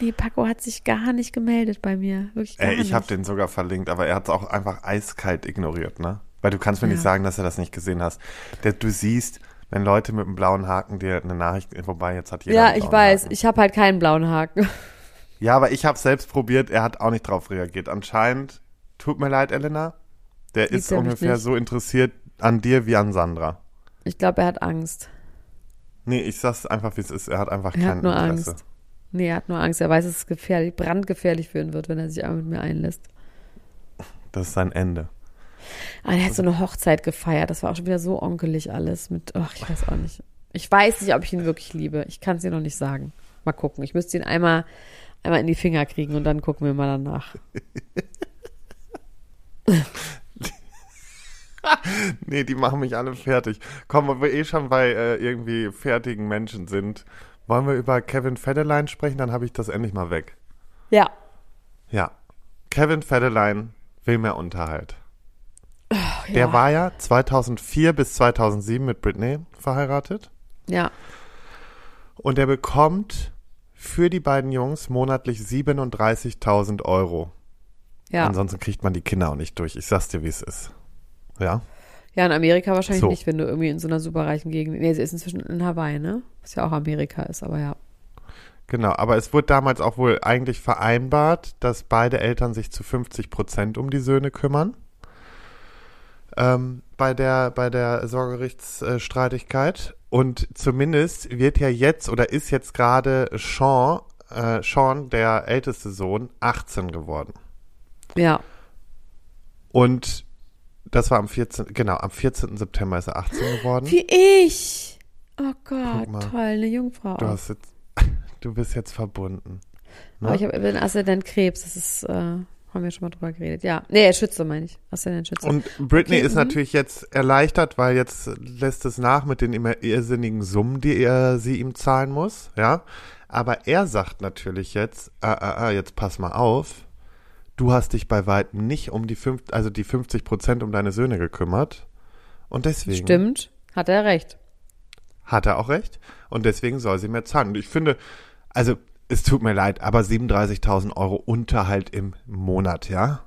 Nee, Paco hat sich gar nicht gemeldet bei mir. Wirklich gar Ey, ich habe den sogar verlinkt, aber er hat es auch einfach eiskalt ignoriert, ne? Weil du kannst mir Ja. nicht sagen, dass er das nicht gesehen hast. Der, du siehst, wenn Leute mit einem blauen Haken dir eine Nachricht, wobei jetzt hat jeder Ja, ich weiß. Haken. Ich habe halt keinen blauen Haken. [LAUGHS] Ja, aber ich habe selbst probiert, er hat auch nicht drauf reagiert. Anscheinend, tut mir leid, Elena, der Liebt ist ungefähr so interessiert an dir wie an Sandra. Ich glaube, er hat Angst. Nee, ich sag's einfach, wie es ist. Er hat einfach Er kein hat nur Interesse. Angst. Nee, er hat nur Angst. Er weiß, dass es gefährlich, brandgefährlich für ihn wird, wenn er sich einmal mit mir einlässt. Das ist sein Ende. Aber er hat so eine Hochzeit gefeiert. Das war auch schon wieder so onkelig alles mit, ach, ich weiß auch nicht. Ich weiß nicht, ob ich ihn wirklich liebe. Ich kann es dir noch nicht sagen. Mal gucken. Ich müsste ihn einmal, einmal in die Finger kriegen und dann gucken wir mal danach. [LAUGHS] [LAUGHS] Nee, die machen mich alle fertig. Komm, wo wir eh schon bei äh, irgendwie fertigen Menschen sind, wollen wir über Kevin Federline sprechen? Dann habe ich das endlich mal weg. Ja. Ja. Kevin Federline will mehr Unterhalt. Der ja. war ja 2004 bis 2007 mit Britney verheiratet. Ja. Und er bekommt für die beiden Jungs monatlich 37.000 Euro. Ja. Ansonsten kriegt man die Kinder auch nicht durch. Ich sag's dir, wie es ist. Ja. Ja, in Amerika wahrscheinlich So. nicht, wenn du irgendwie in so einer superreichen Gegend. Nee, sie ist inzwischen in Hawaii, ne? Was ja auch Amerika ist, aber ja. Genau, aber es wurde damals auch wohl eigentlich vereinbart, dass beide Eltern sich zu 50 Prozent um die Söhne kümmern. Ähm, bei der, bei der Sorgerichtsstreitigkeit. Und zumindest wird ja jetzt oder ist jetzt gerade Sean, äh, Sean, der älteste Sohn, 18 geworden. Ja. Und das war am 14. Genau, am 14. September ist er 18 geworden. Wie ich. Oh Gott, toll, eine Jungfrau. Du hast jetzt, [LAUGHS] du bist jetzt verbunden. Ne? Aber ich habe den Aszendent Krebs, das ist, äh, haben wir schon mal drüber geredet. Ja, nee, Schütze meine ich. Aszendent Schütze. Und Britney Okay, ist mhm. natürlich jetzt erleichtert, weil jetzt lässt es nach mit den immer irrsinnigen Summen, die er, sie ihm zahlen muss, ja. Aber er sagt natürlich jetzt, ah, ah, ah, jetzt pass mal auf, du hast dich bei weitem nicht um die fünf, also die 50 Prozent um deine Söhne gekümmert. Und deswegen Stimmt, hat er recht. hat er auch recht. Und deswegen soll sie mehr zahlen. Und ich finde, also es tut mir leid, aber 37.000 Euro Unterhalt im Monat, ja.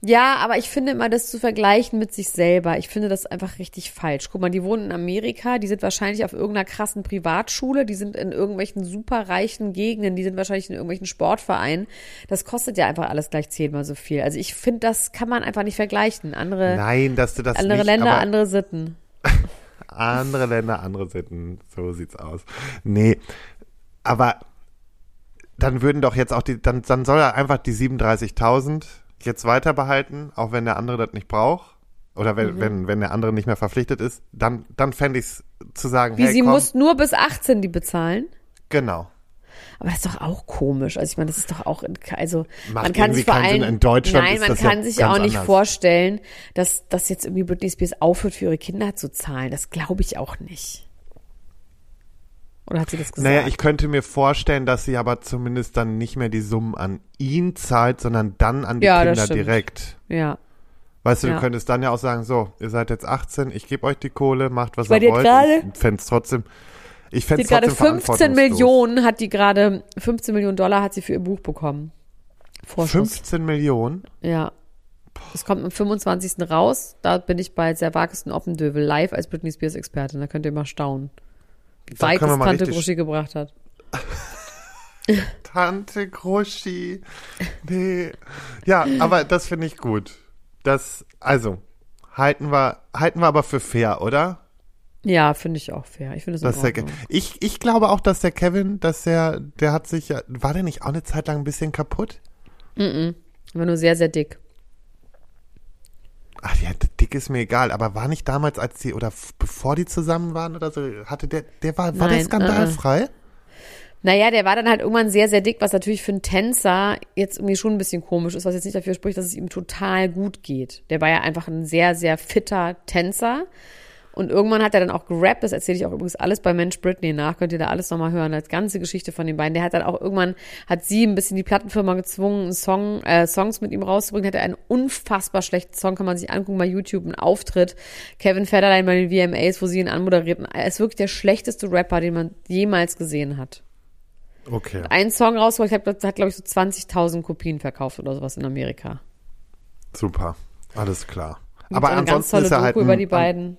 Ja, aber ich finde immer, das zu vergleichen mit sich selber, ich finde das einfach richtig falsch. Guck mal, die wohnen in Amerika, die sind wahrscheinlich auf irgendeiner krassen Privatschule, die sind in irgendwelchen superreichen Gegenden, die sind wahrscheinlich in irgendwelchen Sportvereinen. Das kostet ja einfach alles gleich zehnmal so viel. Also ich finde, das kann man einfach nicht vergleichen. Andere, Nein, dass du das andere nicht, Länder, andere Sitten. [LAUGHS] Andere Länder, andere Sitten. So sieht's aus. Nee, aber dann würden doch jetzt auch die, dann, dann soll er einfach die 37.000 jetzt weiter behalten, auch wenn der andere das nicht braucht. Oder wenn, Mhm. wenn, wenn der andere nicht mehr verpflichtet ist, dann, dann fände ich's zu sagen, Wie hey, sie komm, muss nur bis 18 die bezahlen. genau. Aber das ist doch auch komisch. Also ich meine, das ist doch auch, in, also Macht man kann sich vor allem, In Deutschland nein, man das ja kann sich auch nicht anders. vorstellen, dass, dass jetzt irgendwie Britney Spears aufhört, für ihre Kinder zu zahlen. Das glaube ich auch nicht. Oder hat sie das gesagt? Naja, ich könnte mir vorstellen, dass sie aber zumindest dann nicht mehr die Summen an ihn zahlt, sondern dann an die Ja, Kinder direkt. ja. Weißt du, Ja. du könntest dann ja auch sagen, so, ihr seid jetzt 18, ich gebe euch die Kohle, macht was ihr wollt. gerade? Ich fände es trotzdem, ich fände es gerade trotzdem 15 verantwortungslos. Millionen, hat die gerade, 15 Millionen Dollar hat sie für ihr Buch bekommen. Vorschuss. 15 Millionen? Ja. Es kommt am 25. raus. Da bin ich bei vagesten Oppendövel live als Britney Spears Expertin. Da könnt ihr mal staunen. Wie Da weit können wir es mal Tante Gruschi gebracht hat. [LAUGHS] Tante Gruschi. Nee. Ja, aber das finde ich gut. Das, also, halten wir, halten wir aber für fair, oder? Ja, finde ich auch fair. Ich finde es ich, ich glaube auch, dass der Kevin, dass der, der hat sich ja, war der nicht auch eine Zeit lang ein bisschen kaputt? Aber nur sehr, sehr dick. Ach ja, dick ist mir egal, aber war nicht damals, als die, oder bevor die zusammen waren oder so, hatte der, der war, war der Nein, skandalfrei? Naja, der war dann halt irgendwann sehr, sehr dick, was natürlich für einen Tänzer jetzt irgendwie schon ein bisschen komisch ist, was jetzt nicht dafür spricht, dass es ihm total gut geht. Der war ja einfach ein sehr, sehr fitter Tänzer. Und irgendwann hat er dann auch gerappt, das erzähle ich auch übrigens alles bei Mensch Britney nach, könnt ihr da alles nochmal hören, als ganze Geschichte von den beiden. Der hat dann auch irgendwann, hat sie ein bisschen die Plattenfirma gezwungen, einen Song, äh, Songs mit ihm rauszubringen, hat er einen unfassbar schlechten Song, kann man sich angucken bei YouTube, einen Auftritt. Kevin Federline bei den VMAs, wo sie ihn anmoderiert. Er ist wirklich der schlechteste Rapper, den man jemals gesehen hat. Okay. Einen Song rausgebracht, hat, hat glaube ich so 20.000 Kopien verkauft oder sowas in Amerika. Super. Alles klar. Gibt Aber ansonsten ist er Doku halt über ein, die beiden.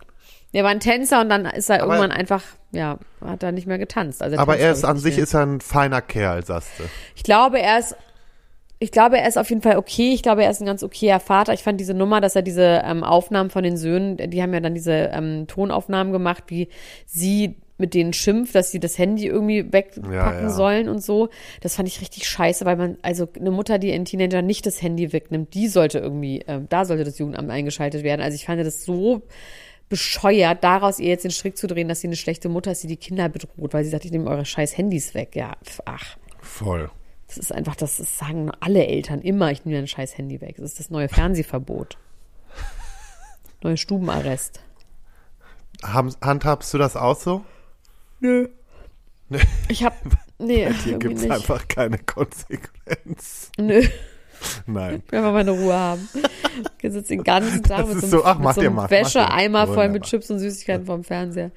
Der war ein Tänzer und dann ist er Aber- irgendwann einfach, ja, hat er nicht mehr getanzt. Also aber er ist an sich mehr. ist er ein feiner Kerl, sagst du. Ich glaube, er ist, ich glaube, er ist auf jeden Fall okay. Ich glaube, er ist ein ganz okayer Vater. Ich fand diese Nummer, dass er diese ähm, Aufnahmen von den Söhnen, die haben ja dann diese ähm, Tonaufnahmen gemacht, wie sie mit denen schimpft, dass sie das Handy irgendwie wegpacken Ja, ja. sollen und so. Das fand ich richtig scheiße, weil man, also eine Mutter, die einen Teenager nicht das Handy wegnimmt, die sollte irgendwie, ähm, da sollte das Jugendamt eingeschaltet werden. Also ich fand das so bescheuert, daraus ihr jetzt den Strick zu drehen, dass sie eine schlechte Mutter ist, die die Kinder bedroht, weil sie sagt, ich nehme eure scheiß Handys weg. Ja, ach. Voll. Das ist einfach, das sagen alle Eltern immer, ich nehme ein scheiß Handy weg. Das ist das neue Fernsehverbot. [LAUGHS] Neuer Stubenarrest. Haben, handhabst du das auch so? Nö. Ich hab, [LAUGHS] nee, Hier irgendwie gibt es einfach keine Konsequenz. Nö, Nein. [LAUGHS] ich will einfach meine Ruhe haben. Ich sitze den ganzen Tag Das mit so, so, ach, einem- mit so einem mal. Wäscheeimer voll mit. Chips und Süßigkeiten vorm Fernseher.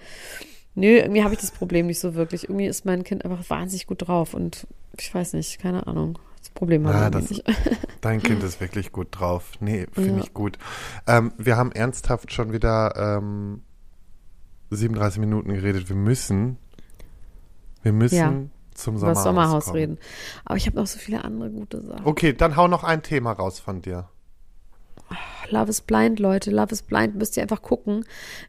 Nö, irgendwie habe ich das Problem nicht so wirklich. Irgendwie ist mein Kind einfach wahnsinnig gut drauf und ich weiß nicht, keine Ahnung. Das Problem habe Ja, das- nicht. [LAUGHS] Dein Kind ist wirklich gut drauf. Nee, finde Ja. ich gut. Ähm, wir haben ernsthaft schon wieder ähm, 37 Minuten geredet. Wir müssen, wir müssen Ja. Zum Über Sommerhaus, das Sommerhaus kommen. reden. Aber ich habe noch so viele andere gute Sachen. Okay, dann hau noch ein Thema raus von dir. Love is Blind, Leute. Love is Blind. Müsst ihr einfach gucken.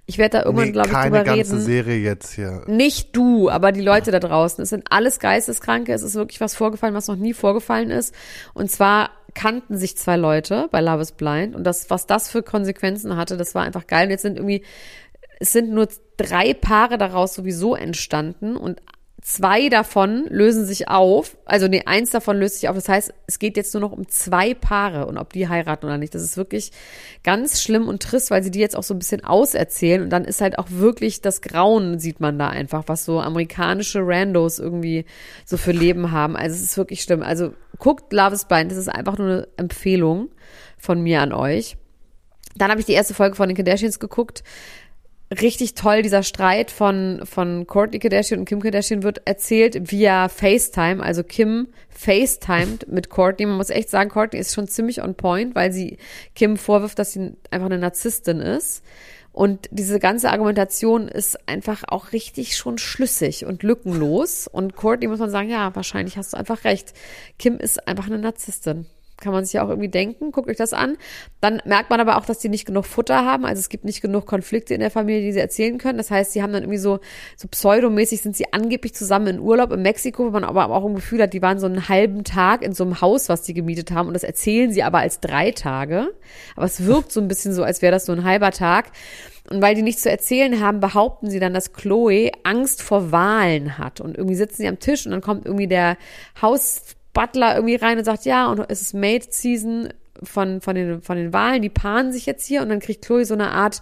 Ich werde da irgendwann, Nee, glaube ich, keine drüber ganze reden. Serie jetzt hier. Nicht du, aber die Leute da draußen. Es sind alles Geisteskranke. Es ist wirklich was vorgefallen, was noch nie vorgefallen ist. Und zwar kannten sich zwei Leute bei Love is Blind. Und das, was das für Konsequenzen hatte, das war einfach geil. Und jetzt sind irgendwie, es sind nur drei Paare daraus sowieso entstanden. Und zwei davon lösen sich auf. Also nee, eins davon löst sich auf. Das heißt, es geht jetzt nur noch um zwei Paare und ob die heiraten oder nicht. Das ist wirklich ganz schlimm und trist, weil sie die jetzt auch so ein bisschen auserzählen. Und dann ist halt auch wirklich das Grauen, sieht man da einfach, was so amerikanische Randos irgendwie so für Leben haben. Also es ist wirklich schlimm. Also guckt Love is Blind. Das ist einfach nur eine Empfehlung von mir an euch. Dann habe ich die erste Folge von den Kardashians geguckt richtig toll, dieser Streit von, von Kourtney Kardashian und Kim Kardashian wird erzählt via FaceTime. Also Kim FaceTimed mit Kourtney. Man muss echt sagen, Kourtney ist schon ziemlich on point, weil sie Kim vorwirft, dass sie einfach eine Narzisstin ist. Und diese ganze Argumentation ist einfach auch richtig schon schlüssig und lückenlos. Und Courtney muss man sagen, ja, wahrscheinlich hast du einfach recht. Kim ist einfach eine Narzisstin. Kann man sich ja auch irgendwie denken. Guckt euch das an. Dann merkt man aber auch, dass die nicht genug Futter haben. Also es gibt nicht genug Konflikte in der Familie, die sie erzählen können. Das heißt, sie haben dann irgendwie so, so pseudomäßig sind sie angeblich zusammen in Urlaub in Mexiko, wo man aber auch ein Gefühl hat, die waren so einen halben Tag in so einem Haus, was die gemietet haben. Und das erzählen sie aber als drei Tage. Aber es wirkt so ein bisschen so, als wäre das so ein halber Tag. Und weil die nichts zu erzählen haben, behaupten sie dann, dass Chloe Angst vor Wahlen hat. Und irgendwie sitzen sie am Tisch und dann kommt irgendwie der Hausbutler irgendwie rein und sagt, ja, und es ist Mate Season von, von, den, von den Wahlen, die paaren sich jetzt hier und dann kriegt Chloe so eine Art,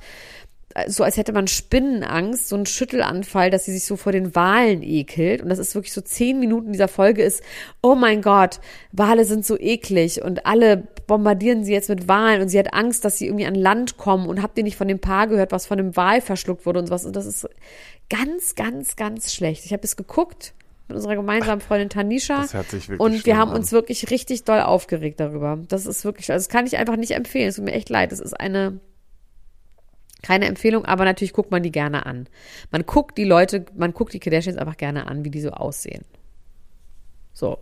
äh, so als hätte man Spinnenangst, so ein Schüttelanfall, dass sie sich so vor den Wahlen ekelt. Und das ist wirklich so zehn Minuten dieser Folge ist, oh mein Gott, Wale sind so eklig und alle bombardieren sie jetzt mit Wahlen und sie hat Angst, dass sie irgendwie an Land kommen und habt ihr nicht von dem Paar gehört, was von dem Wal verschluckt wurde und sowas. Und das ist ganz, ganz, ganz schlecht. Ich habe es geguckt mit unserer gemeinsamen Freundin Tanisha. Das hört sich wirklich Und wir haben an. uns wirklich richtig doll aufgeregt darüber. Das ist wirklich, also das kann ich einfach nicht empfehlen. Es tut mir echt leid. Es ist eine keine Empfehlung, aber natürlich guckt man die gerne an. Man guckt die Leute, man guckt die Kardashians einfach gerne an, wie die so aussehen. So.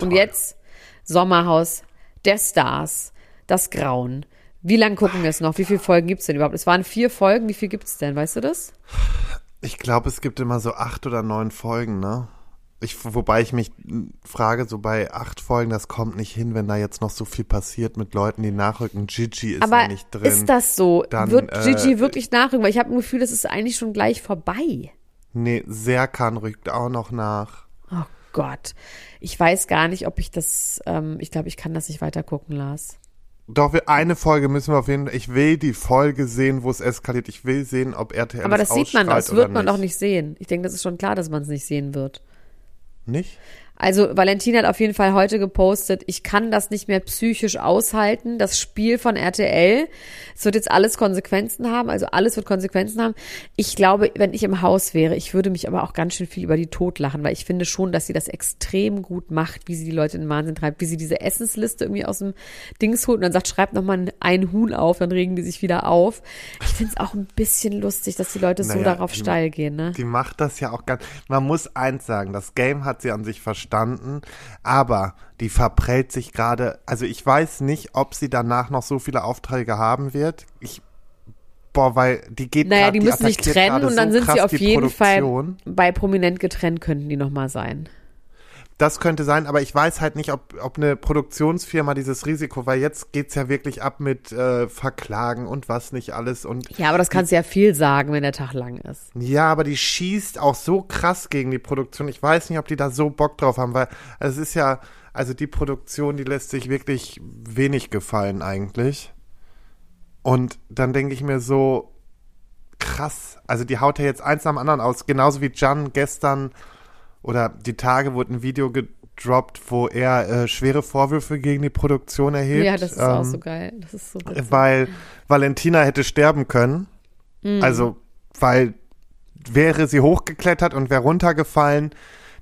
Und jetzt Sommerhaus der Stars, das Grauen. Wie lange gucken wir es noch? Wie viele Folgen gibt's denn überhaupt? Es waren vier Folgen. Wie viel gibt's denn? Weißt du das? Ich glaube, es gibt immer so acht oder neun Folgen, ne? Ich, wobei ich mich frage, so bei acht Folgen, das kommt nicht hin, wenn da jetzt noch so viel passiert mit Leuten, die nachrücken. Gigi ist Aber ja nicht drin. ist das so? Dann, Wird äh, Gigi wirklich nachrücken? Weil ich habe ein Gefühl, das ist eigentlich schon gleich vorbei. Nee, Serkan rückt auch noch nach. Oh Gott. Ich weiß gar nicht, ob ich das, ähm, ich glaube, ich kann das nicht weiter gucken, Lars. Doch, eine Folge müssen wir auf jeden Fall. Ich will die Folge sehen, wo es eskaliert. Ich will sehen, ob RTL Aber das es sieht man, das wird man doch nicht sehen. Ich denke, das ist schon klar, dass man es nicht sehen wird. Nicht? Also Valentin hat auf jeden Fall heute gepostet, ich kann das nicht mehr psychisch aushalten, das Spiel von RTL. Es wird jetzt alles Konsequenzen haben, also alles wird Konsequenzen haben. Ich glaube, wenn ich im Haus wäre, ich würde mich aber auch ganz schön viel über die Tod lachen, weil ich finde schon, dass sie das extrem gut macht, wie sie die Leute in den Wahnsinn treibt, wie sie diese Essensliste irgendwie aus dem Dings holt und dann sagt, schreibt nochmal ein Huhn auf, dann regen die sich wieder auf. Ich finde es auch ein bisschen lustig, dass die Leute so Naja, darauf die- steil gehen, ne? Die macht das ja auch ganz. Man muss eins sagen, das Game hat sie an sich verstanden, aber die verprellt sich gerade. Also ich weiß nicht, ob sie danach noch so viele Aufträge haben wird. Ich boah, weil die geht Naja, grad- die müssen sich attackiert trennen und dann so sind sie auf die jeden Produktion. Fall bei Prominent getrennt, könnten die nochmal sein. Das könnte sein, aber ich weiß halt nicht, ob, ob eine Produktionsfirma dieses Risiko, weil jetzt geht's ja wirklich ab mit äh, Verklagen und was nicht alles und Ja, aber das kannst du ja viel sagen, wenn der Tag lang ist. Ja, aber die schießt auch so krass gegen die Produktion. Ich weiß nicht, ob die da so Bock drauf haben, weil es ist ja, also die Produktion, die lässt sich wirklich wenig gefallen eigentlich. Und dann denke ich mir so, krass, also die haut ja jetzt eins dem anderen aus, genauso wie Jan gestern oder die Tage wurde ein Video gedroppt, wo er äh, schwere Vorwürfe gegen die Produktion erhebt. ja, das ist auch ähm, so geil. Das ist so witzig. weil Valentina hätte sterben können. Mhm. Also, weil wäre sie hochgeklettert und wäre runtergefallen,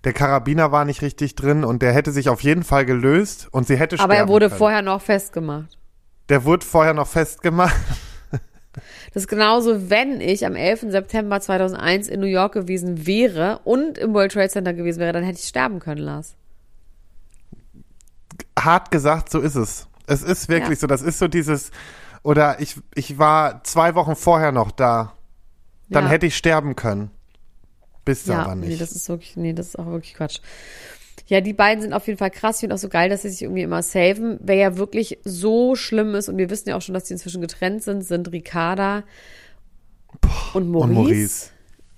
der Karabiner war nicht richtig drin und der hätte sich auf jeden Fall gelöst und sie hätte Aber er sterben wurde können. vorher noch festgemacht. Der wurde vorher noch festgemacht. [LAUGHS] Das ist genauso, wenn ich am 11. September 2001 in New York gewesen wäre und im World Trade Center gewesen wäre, dann hätte ich sterben können, Lars. Hart gesagt, so ist es. Es ist wirklich Ja. so. Das ist so dieses, oder ich, ich war zwei Wochen vorher noch da. Dann ja. hätte ich sterben können. Bist du ja, aber nee, nicht. das ist wirklich, nee, das ist auch wirklich Quatsch. Ja, die beiden sind auf jeden Fall krass. Ich finde auch so geil, dass sie sich irgendwie immer saven. Wer ja wirklich so schlimm ist, und wir wissen ja auch schon, dass die inzwischen getrennt sind, sind Ricarda und Maurice. und Maurice.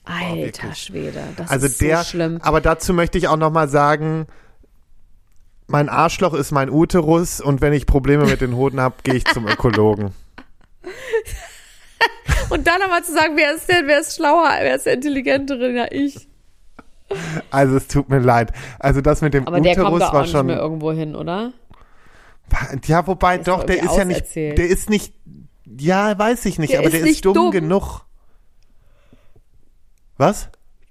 Alter wirklich. Schwede, das also ist der, so schlimm. aber dazu möchte ich auch noch mal sagen, mein Arschloch ist mein Uterus und wenn ich Probleme mit den Hoden habe, gehe ich zum [LAUGHS] Ökologen. Und dann aber zu sagen, wer ist denn, wer ist schlauer, wer ist der intelligentere? Ja, ich. Also es tut mir leid. Also das mit dem Aber der kommt Uterus da auch war nicht schon mehr irgendwo hin, oder? Ja, wobei ist doch, der ist ja nicht der ist nicht ja, weiß ich nicht, Der aber ist der ist dumm, dumm. genug. Was?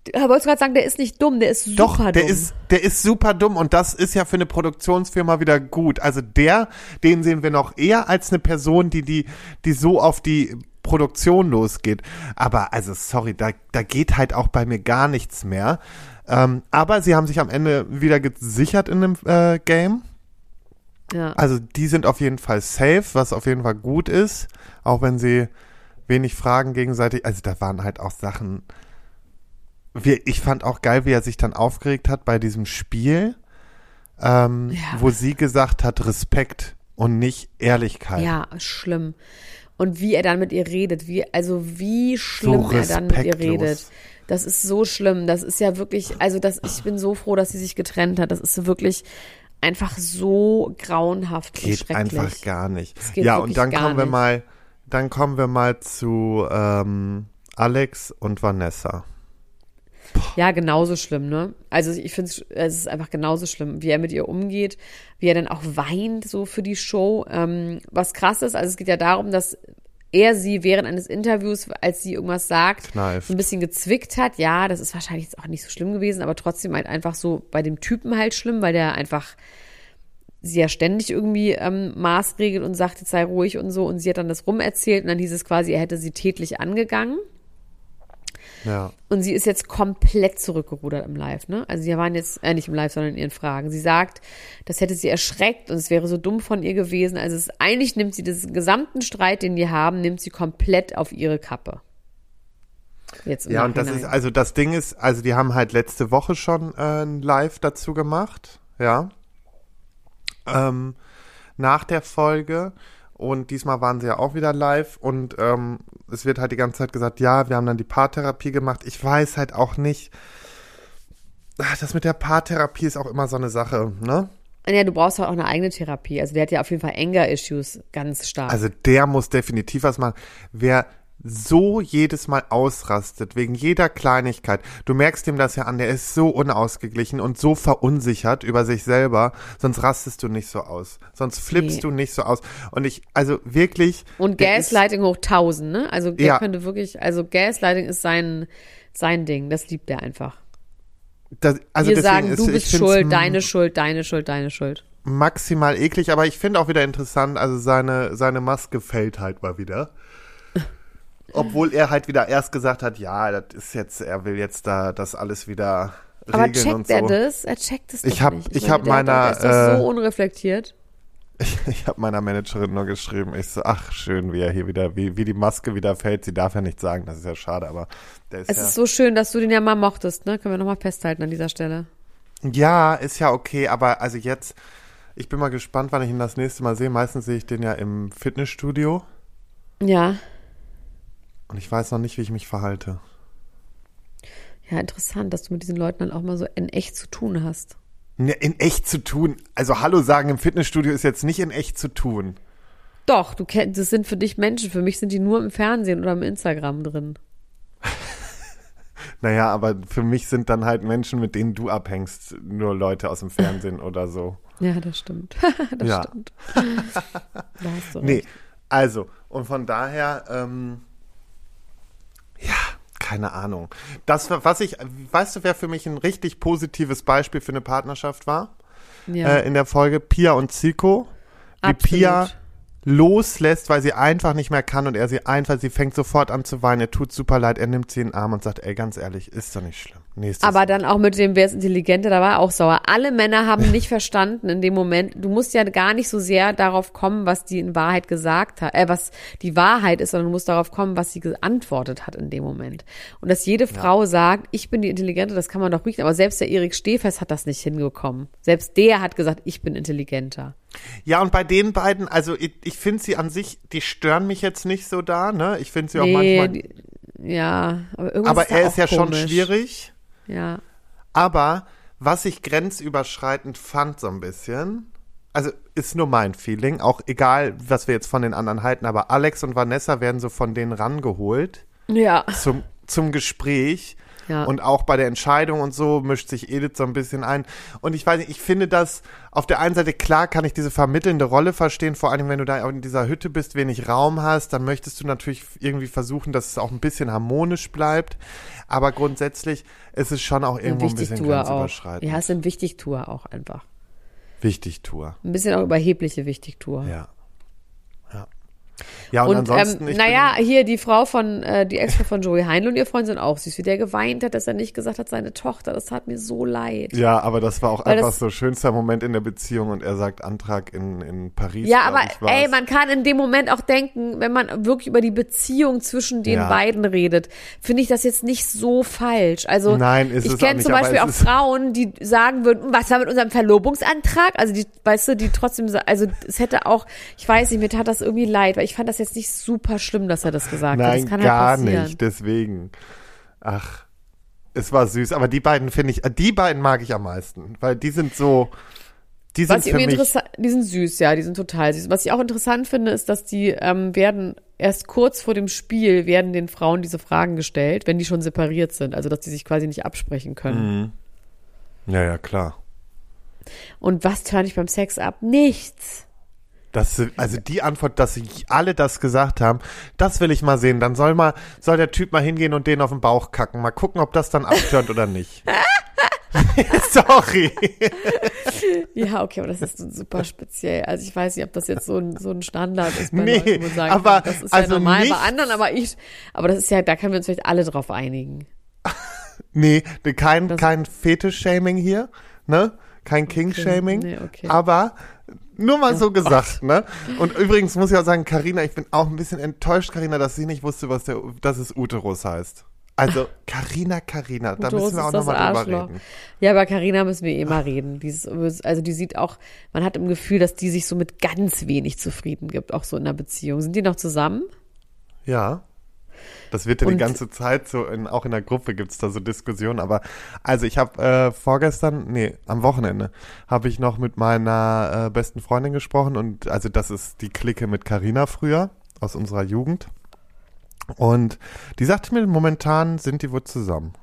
Ich wollte gerade sagen, der ist nicht dumm, der ist super Doch, dumm. der ist, der ist super dumm und das ist ja für eine Produktionsfirma wieder gut. Also der, den sehen wir noch eher als eine Person, die, die, die so auf die Produktion losgeht. Aber also sorry, da, da geht halt auch bei mir gar nichts mehr. Ähm, aber sie haben sich am Ende wieder gesichert in dem äh, Game. ja. Also die sind auf jeden Fall safe, was auf jeden Fall gut ist, auch wenn sie wenig Fragen gegenseitig. Also da waren halt auch Sachen. Wie, ich fand auch geil, wie er sich dann aufgeregt hat bei diesem Spiel, ähm, Ja. wo sie gesagt hat Respekt und nicht Ehrlichkeit. Ja, schlimm. Und wie er dann mit ihr redet, wie, also wie schlimm So er dann mit ihr redet. Das ist so schlimm. Das ist ja wirklich, also das, ich bin so froh, dass sie sich getrennt hat. Das ist wirklich einfach so grauenhaft Geht einfach gar nicht. Ja, und dann kommen wir nicht. mal, dann kommen wir mal zu ähm, Alex und Vanessa. Ja, genauso schlimm, ne? Also ich finde es ist einfach genauso schlimm, wie er mit ihr umgeht, wie er dann auch weint so für die Show. Ähm, was krass ist, also es geht ja darum, dass er sie während eines Interviews, als sie irgendwas sagt, Kneift. ein bisschen gezwickt hat. Ja, das ist wahrscheinlich jetzt auch nicht so schlimm gewesen, aber trotzdem halt einfach so bei dem Typen halt schlimm, weil der einfach sie ja ständig irgendwie ähm, maßregelt und sagt, jetzt sei ruhig und so. Und sie hat dann das rumerzählt und dann hieß es quasi, er hätte sie tätlich angegangen. Ja. Und sie ist jetzt komplett zurückgerudert im Live, ne? Also sie waren jetzt, äh, nicht im Live, sondern in ihren Fragen. Sie sagt, das hätte sie erschreckt und es wäre so dumm von ihr gewesen. Also es, eigentlich nimmt sie diesen gesamten Streit, den die haben, nimmt sie komplett auf ihre Kappe. Jetzt im Ja, und das ist, also das Ding ist, also die haben halt letzte Woche schon äh, ein Live dazu gemacht, ja. Ähm, nach der Folge. Und diesmal waren sie ja auch wieder live und ähm, es wird halt die ganze Zeit gesagt, ja, wir haben dann die Paartherapie gemacht. Ich weiß halt auch nicht. Ach, Das mit der Paartherapie ist auch immer so eine Sache, ne? Ja, du brauchst halt auch eine eigene Therapie. Also der hat ja auf jeden Fall Anger-Issues ganz stark. Also der muss definitiv was machen. Wer so jedes Mal ausrastet, wegen jeder Kleinigkeit. Du merkst ihm das ja an, der ist so unausgeglichen und so verunsichert über sich selber, sonst rastest du nicht so aus. Sonst flippst Nee. du nicht so aus. Und ich, also wirklich. Und der ist- Gaslighting hoch 1000, ne? Also der Ja. könnte wirklich, also Gaslighting ist sein, sein Ding. Das liebt er einfach. Das, also Wir sagen, ist, du bist schuld, deine Schuld, deine Schuld, deine Schuld. maximal eklig, aber ich finde auch wieder interessant, also seine, seine Maske fällt halt mal wieder. Obwohl er halt wieder erst gesagt hat, ja, das ist jetzt, er will jetzt da das alles wieder Aber regeln und checkt so. er das? Er checkt es Ich hab- nicht. ich meine, [LAUGHS] hab der hat doch- meiner, ist äh, so unreflektiert. Ich habe meiner Managerin nur geschrieben, ich so, ach schön, wie er hier wieder, wie, wie die Maske wieder fällt. Sie darf ja nicht sagen, das ist ja schade, aber der ist Es ja. ist so schön, dass du den ja mal mochtest, ne? Können wir nochmal festhalten an dieser Stelle. ja, ist ja okay, aber also jetzt, ich bin mal gespannt, wann ich ihn das nächste Mal sehe. Meistens sehe ich den ja im Fitnessstudio Ja. Und ich weiß noch nicht, wie ich mich verhalte. Ja, interessant, dass du mit diesen Leuten dann auch mal so in echt zu tun hast. Ne, In echt zu tun. Also Hallo sagen im Fitnessstudio ist jetzt nicht in echt zu tun. Doch, du kennst, das sind für dich Menschen. Für mich sind die nur im Fernsehen oder im Instagram drin. [LAUGHS] Naja, aber für mich sind dann halt Menschen, mit denen du abhängst, nur Leute aus dem Fernsehen oder so. Ja, das stimmt. [LAUGHS] das stimmt. Da hast du [LAUGHS] Nee, recht. also, und von daher, ähm, ja, keine Ahnung. Das, was ich, weißt du, wer für mich ein richtig positives Beispiel für eine Partnerschaft war? Ja, Äh, in der Folge Pia und Zico. Wie absolut. Pia loslässt, weil sie einfach nicht mehr kann und er sie einfach, sie fängt sofort an zu weinen, er tut super leid, er nimmt sie in den Arm und sagt, ey, ganz ehrlich, ist doch nicht schlimm. Nächstes Aber dann auch mit dem, wer ist intelligenter, da war er auch sauer. Alle Männer haben nicht [LAUGHS] verstanden in dem Moment. Du musst ja gar nicht so sehr darauf kommen, was die in Wahrheit gesagt hat, äh, was die Wahrheit ist, sondern du musst darauf kommen, was sie geantwortet hat in dem Moment. Und dass jede Frau sagt, ich bin die Intelligente, das kann man doch riechen. Aber selbst der Erik Stehfest hat das nicht hingekommen. Selbst der hat gesagt, ich bin intelligenter. Ja, und bei den beiden, also ich, ich finde sie an sich, die stören mich jetzt nicht so da, ne? Ich finde sie auch manchmal. die, ja, aber irgendwas aber da er auch ist ja schon komisch. schwierig. Ja. Aber was ich grenzüberschreitend fand so ein bisschen, also ist nur mein Feeling, auch egal, was wir jetzt von den anderen halten, aber Alex und Vanessa werden so von denen rangeholt Ja. zum, zum Gespräch. Ja. Und auch bei der Entscheidung und so mischt sich Edith so ein bisschen ein. Und ich weiß nicht, ich finde das auf der einen Seite klar kann ich diese vermittelnde Rolle verstehen, vor allem wenn du da in dieser Hütte bist, wenig Raum hast, dann möchtest du natürlich irgendwie versuchen, dass es auch ein bisschen harmonisch bleibt. Aber grundsätzlich ist es schon auch irgendwo ein bisschen Wichtigtour grenzüberschreitend. Ja, es sind Wichtigtour auch einfach. Wichtig Tour. Ein bisschen auch überhebliche Wichtigtour. Ja. Ja. Und, Und ansonsten, ähm, naja, hier die Frau von, äh, die Ex-Frau von Joey Heinl und ihr Freund sind auch süß, wie der geweint hat, dass er nicht gesagt hat, seine Tochter, das tat mir so leid. ja, aber das war auch Weil einfach das- so schönster Moment in der Beziehung und er sagt Antrag in, in Paris. Ja, aber ey, man kann in dem Moment auch denken, wenn man wirklich über die Beziehung zwischen den Ja. beiden redet, finde ich das jetzt nicht so falsch. Also Nein, ist ich kenne zum Beispiel auch Frauen, die sagen würden, was war mit unserem Verlobungsantrag? Also die, weißt du, die trotzdem, also es hätte auch, ich weiß nicht, mir tat das irgendwie leid, weil ich fand das jetzt nicht super schlimm, dass er das gesagt hat. Nein, Das kann gar halt passieren. nicht, deswegen. Ach, es war süß, aber die beiden finde ich, die beiden mag ich am meisten, weil die sind so, die sind Was ich für mich, die sind süß, ja, die sind total süß. Was ich auch interessant finde, ist, dass die ähm, werden erst kurz vor dem Spiel werden den Frauen diese Fragen gestellt, wenn die schon separiert sind, also dass die sich quasi nicht absprechen können. ja, ja, klar. Und was turn ich beim Sex ab? Nichts. Das, also die Antwort, dass sie alle das gesagt haben, das will ich mal sehen. Dann soll mal, soll der Typ mal hingehen und den auf den Bauch kacken. Mal gucken, ob das dann abtönt oder nicht. [LAUGHS] [LAUGHS] Sorry. Ja, okay, aber das ist super speziell. Also ich weiß nicht, ob das jetzt so ein, so ein Standard ist bei Nee, Leuten, wo sagen aber- kann, das ist also ja normal nicht- bei anderen, aber ich, aber das ist ja, da können wir uns vielleicht alle drauf einigen. [LAUGHS] Nee, kein, kein Fetisch-Shaming hier, ne? Kein King-Shaming. nee, okay. Aber nur mal so gesagt, ne? Und übrigens muss ich auch sagen, Karina, ich bin auch ein bisschen enttäuscht, Karina, dass sie nicht wusste, was der, dass es Uterus heißt. Also, Karina, Karina, da müssen wir auch nochmal drüber reden. Ja, bei Carina müssen wir eh mal reden. Dieses, also die sieht auch, man hat im Gefühl, dass die sich so mit ganz wenig zufrieden gibt, auch so in einer Beziehung. Sind die noch zusammen? Ja. Das wird ja die ganze Zeit so, in, auch in der Gruppe gibt's da so Diskussionen. Aber also ich habe äh, vorgestern, nee, am Wochenende, habe ich noch mit meiner äh, besten Freundin gesprochen und also das ist die Clique mit Carina früher aus unserer Jugend. Und die sagte mir, momentan sind die wohl zusammen.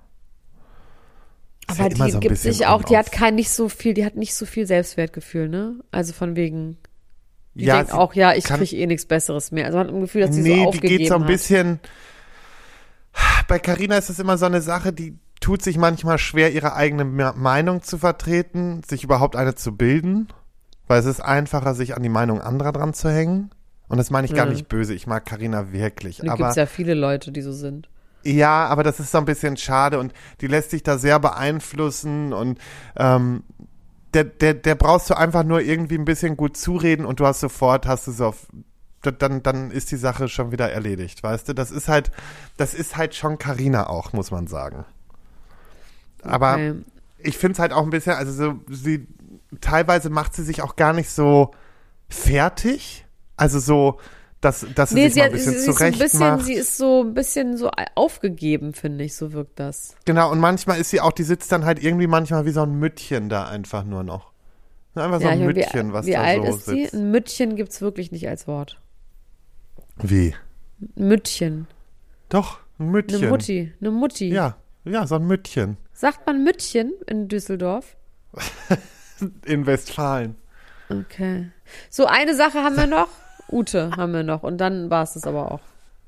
Ist Aber ja die so gibt bisschen sich auch, die hat kein nicht so viel, die hat nicht so viel Selbstwertgefühl, ne? Also von wegen, die Ja, denkt auch, ja, ich kriege eh nichts Besseres mehr. Also man hat ein Gefühl, dass sie nee, so die aufgegeben geht so ein hat. Bei Carina ist es immer so eine Sache, die tut sich manchmal schwer, ihre eigene Me- Meinung zu vertreten, sich überhaupt eine zu bilden, weil es ist einfacher, sich an die Meinung anderer dran zu hängen. Und das meine ich gar Ja. nicht böse. Ich mag Carina wirklich. Da aber gibt's ja viele Leute, die so sind. ja, aber das ist so ein bisschen schade und die lässt sich da sehr beeinflussen und ähm, der, der, der brauchst du einfach nur irgendwie ein bisschen gut zureden und du hast sofort, hast du so auf, dann, dann ist die Sache schon wieder erledigt, weißt du? Das ist halt, das ist halt schon Carina auch, muss man sagen. Aber Okay. ich finde es halt auch ein bisschen, also so, sie, teilweise macht sie sich auch gar nicht so fertig. Also so, dass, dass sie Nee, sich sie, mal ein sie, bisschen sie ist so ein zurecht bisschen, macht. sie ist so ein bisschen so aufgegeben, finde ich, so wirkt das. Genau, und manchmal ist sie auch, die sitzt dann halt irgendwie manchmal wie so ein Müttchen da einfach nur noch. Einfach so ja, ein ich meine, Müttchen, wie, was wie da alt so ist sie? sitzt. Ein Müttchen gibt's wirklich nicht als Wort. Wie? Ein Müttchen. Doch, ein Müttchen. Eine Mutti. Eine Mutti. Ja, ja, so ein Müttchen. Sagt man Müttchen in Düsseldorf? [LAUGHS] In Westfalen. Okay. So, eine Sache haben wir noch. Ute haben wir noch. Und dann war es das aber auch.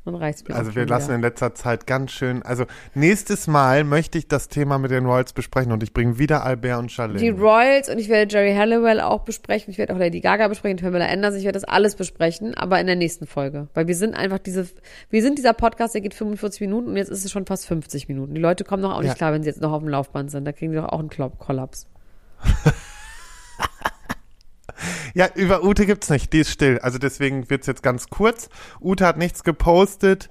Mir auch Also wir lassen wieder. in letzter Zeit ganz schön, also nächstes Mal möchte ich das Thema mit den Royals besprechen und ich bringe wieder Albert und Charlene. Die Royals und ich werde Jerry Halliwell auch besprechen. Ich werde auch Lady Gaga besprechen, Pamela Anderson. Ich werde das alles besprechen, aber in der nächsten Folge. Weil wir sind einfach diese, wir sind dieser Podcast, der geht 45 Minuten und jetzt ist es schon fast 50 Minuten. Die Leute kommen noch auch nicht Ja. klar, wenn sie jetzt noch auf dem Laufband sind. Da kriegen die doch auch einen Kollaps. [LAUGHS] Ja, über Ute gibt's nicht, die ist still. Also deswegen wird's jetzt ganz kurz. Ute hat nichts gepostet.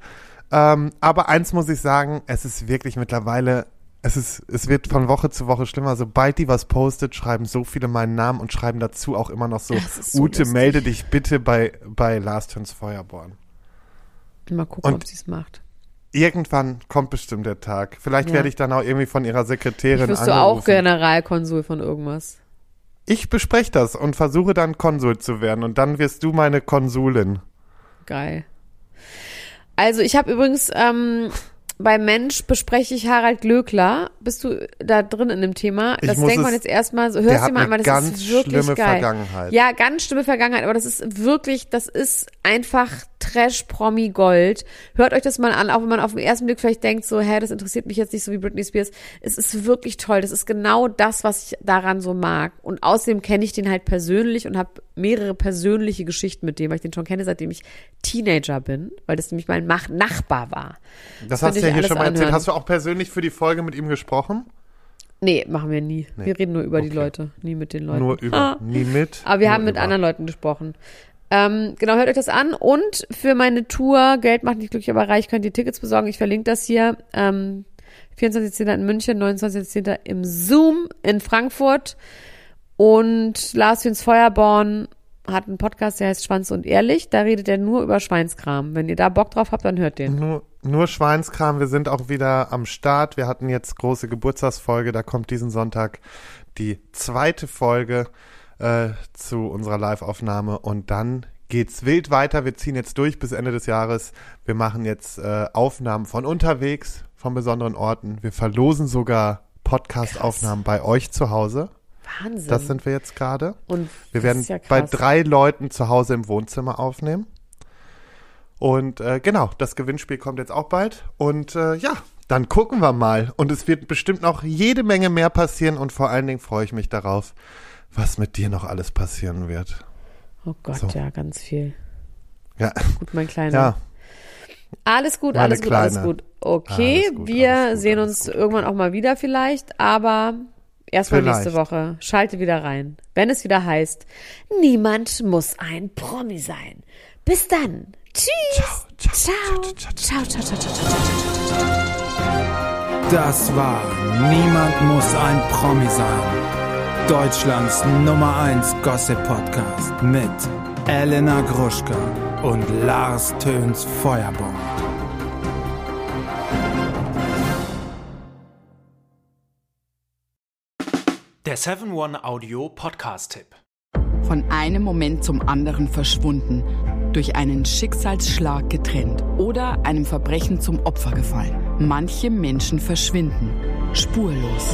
Ähm, aber eins muss ich sagen, es ist wirklich mittlerweile, es ist, es wird von Woche zu Woche schlimmer. Sobald die was postet, schreiben so viele meinen Namen und schreiben dazu auch immer noch so, so Ute, lustig. melde dich bitte bei, bei Last Turns Feuerborn. Mal gucken, Und- ob sie es macht. Irgendwann kommt bestimmt der Tag. Vielleicht Ja. werde ich dann auch irgendwie von ihrer Sekretärin Wirst du auch. Generalkonsul von irgendwas? Ich bespreche das und versuche dann Konsul zu werden und dann wirst du meine Konsulin. Geil. Also ich habe übrigens ähm, bei Mensch bespreche ich Harald Glöckler. Bist du da drin in dem Thema? Ich Das denkt man jetzt erstmal so. Hörst du mal weil das ganz ist wirklich schlimme geil. Vergangenheit. Ja, ganz schlimme Vergangenheit, aber das ist wirklich, das ist einfach Trash-Promi-Gold. Hört euch das mal an, auch wenn man auf den ersten Blick vielleicht denkt, so, hä, das interessiert mich jetzt nicht so wie Britney Spears. Es ist wirklich toll. Das ist genau das, was ich daran so mag. Und außerdem kenne ich den halt persönlich und habe mehrere persönliche Geschichten mit dem, weil ich den schon kenne, seitdem ich Teenager bin, weil das nämlich mein Mach Nachbar war. Das Könnt hast du ja hier schon mal erzählt. Hast du auch persönlich für die Folge mit ihm gesprochen? Nee, machen wir nie. Nee. Wir reden nur über die Okay. Leute, nie mit den Leuten. Nur über, Ah. nie mit. Aber wir haben mit über. anderen Leuten gesprochen. Ähm, genau, hört euch das an. Und für meine Tour Geld macht nicht glücklich, aber reich könnt ihr Tickets besorgen. Ich verlinke das hier. Ähm, 24.10. in München, 29.10. im Zoom in Frankfurt. Und Lars Hüns Feuerborn hat einen Podcast, der heißt Schwanz und Ehrlich. Da redet er nur über Schweinskram. Wenn ihr da Bock drauf habt, dann hört den. Nur, nur Schweinskram. Wir sind auch wieder am Start. Wir hatten jetzt große Geburtstagsfolge. Da kommt diesen Sonntag die zweite Folge äh, zu unserer Live-Aufnahme. Und dann geht's wild weiter. Wir ziehen jetzt durch bis Ende des Jahres. Wir machen jetzt äh, Aufnahmen von unterwegs, von besonderen Orten. Wir verlosen sogar Podcast-Aufnahmen bei euch zu Hause. Wahnsinn. Das sind wir jetzt gerade. und Wir werden ja bei drei Leuten zu Hause im Wohnzimmer aufnehmen. Und äh, genau, das Gewinnspiel kommt jetzt auch bald. Und äh, ja, dann gucken wir mal. Und es wird bestimmt noch jede Menge mehr passieren. Und vor allen Dingen freue ich mich darauf, was mit dir noch alles passieren wird. Oh Gott, So. ja, ganz viel. Ja, Gut, mein Kleiner. ja. Alles gut, Meine alles gut, alles Kleine. gut. Okay, Alles gut, wir alles gut, sehen alles uns gut. irgendwann auch mal wieder vielleicht, aber erstmal nächste Woche. Schalte wieder rein, wenn es wieder heißt, niemand muss ein Promi sein. Bis dann. Tschüss. Ciao. Ciao, ciao, ciao, ciao, ciao, ciao. Das war Niemand muss ein Promi sein. Deutschlands Nummer 1 Gossip Podcast mit Elena Gruschka und Lars Töns Feuerborn. Der 7-One Audio Podcast-Tipp. Von einem Moment zum anderen verschwunden, durch einen Schicksalsschlag getrennt oder einem Verbrechen zum Opfer gefallen. Manche Menschen verschwinden. Spurlos.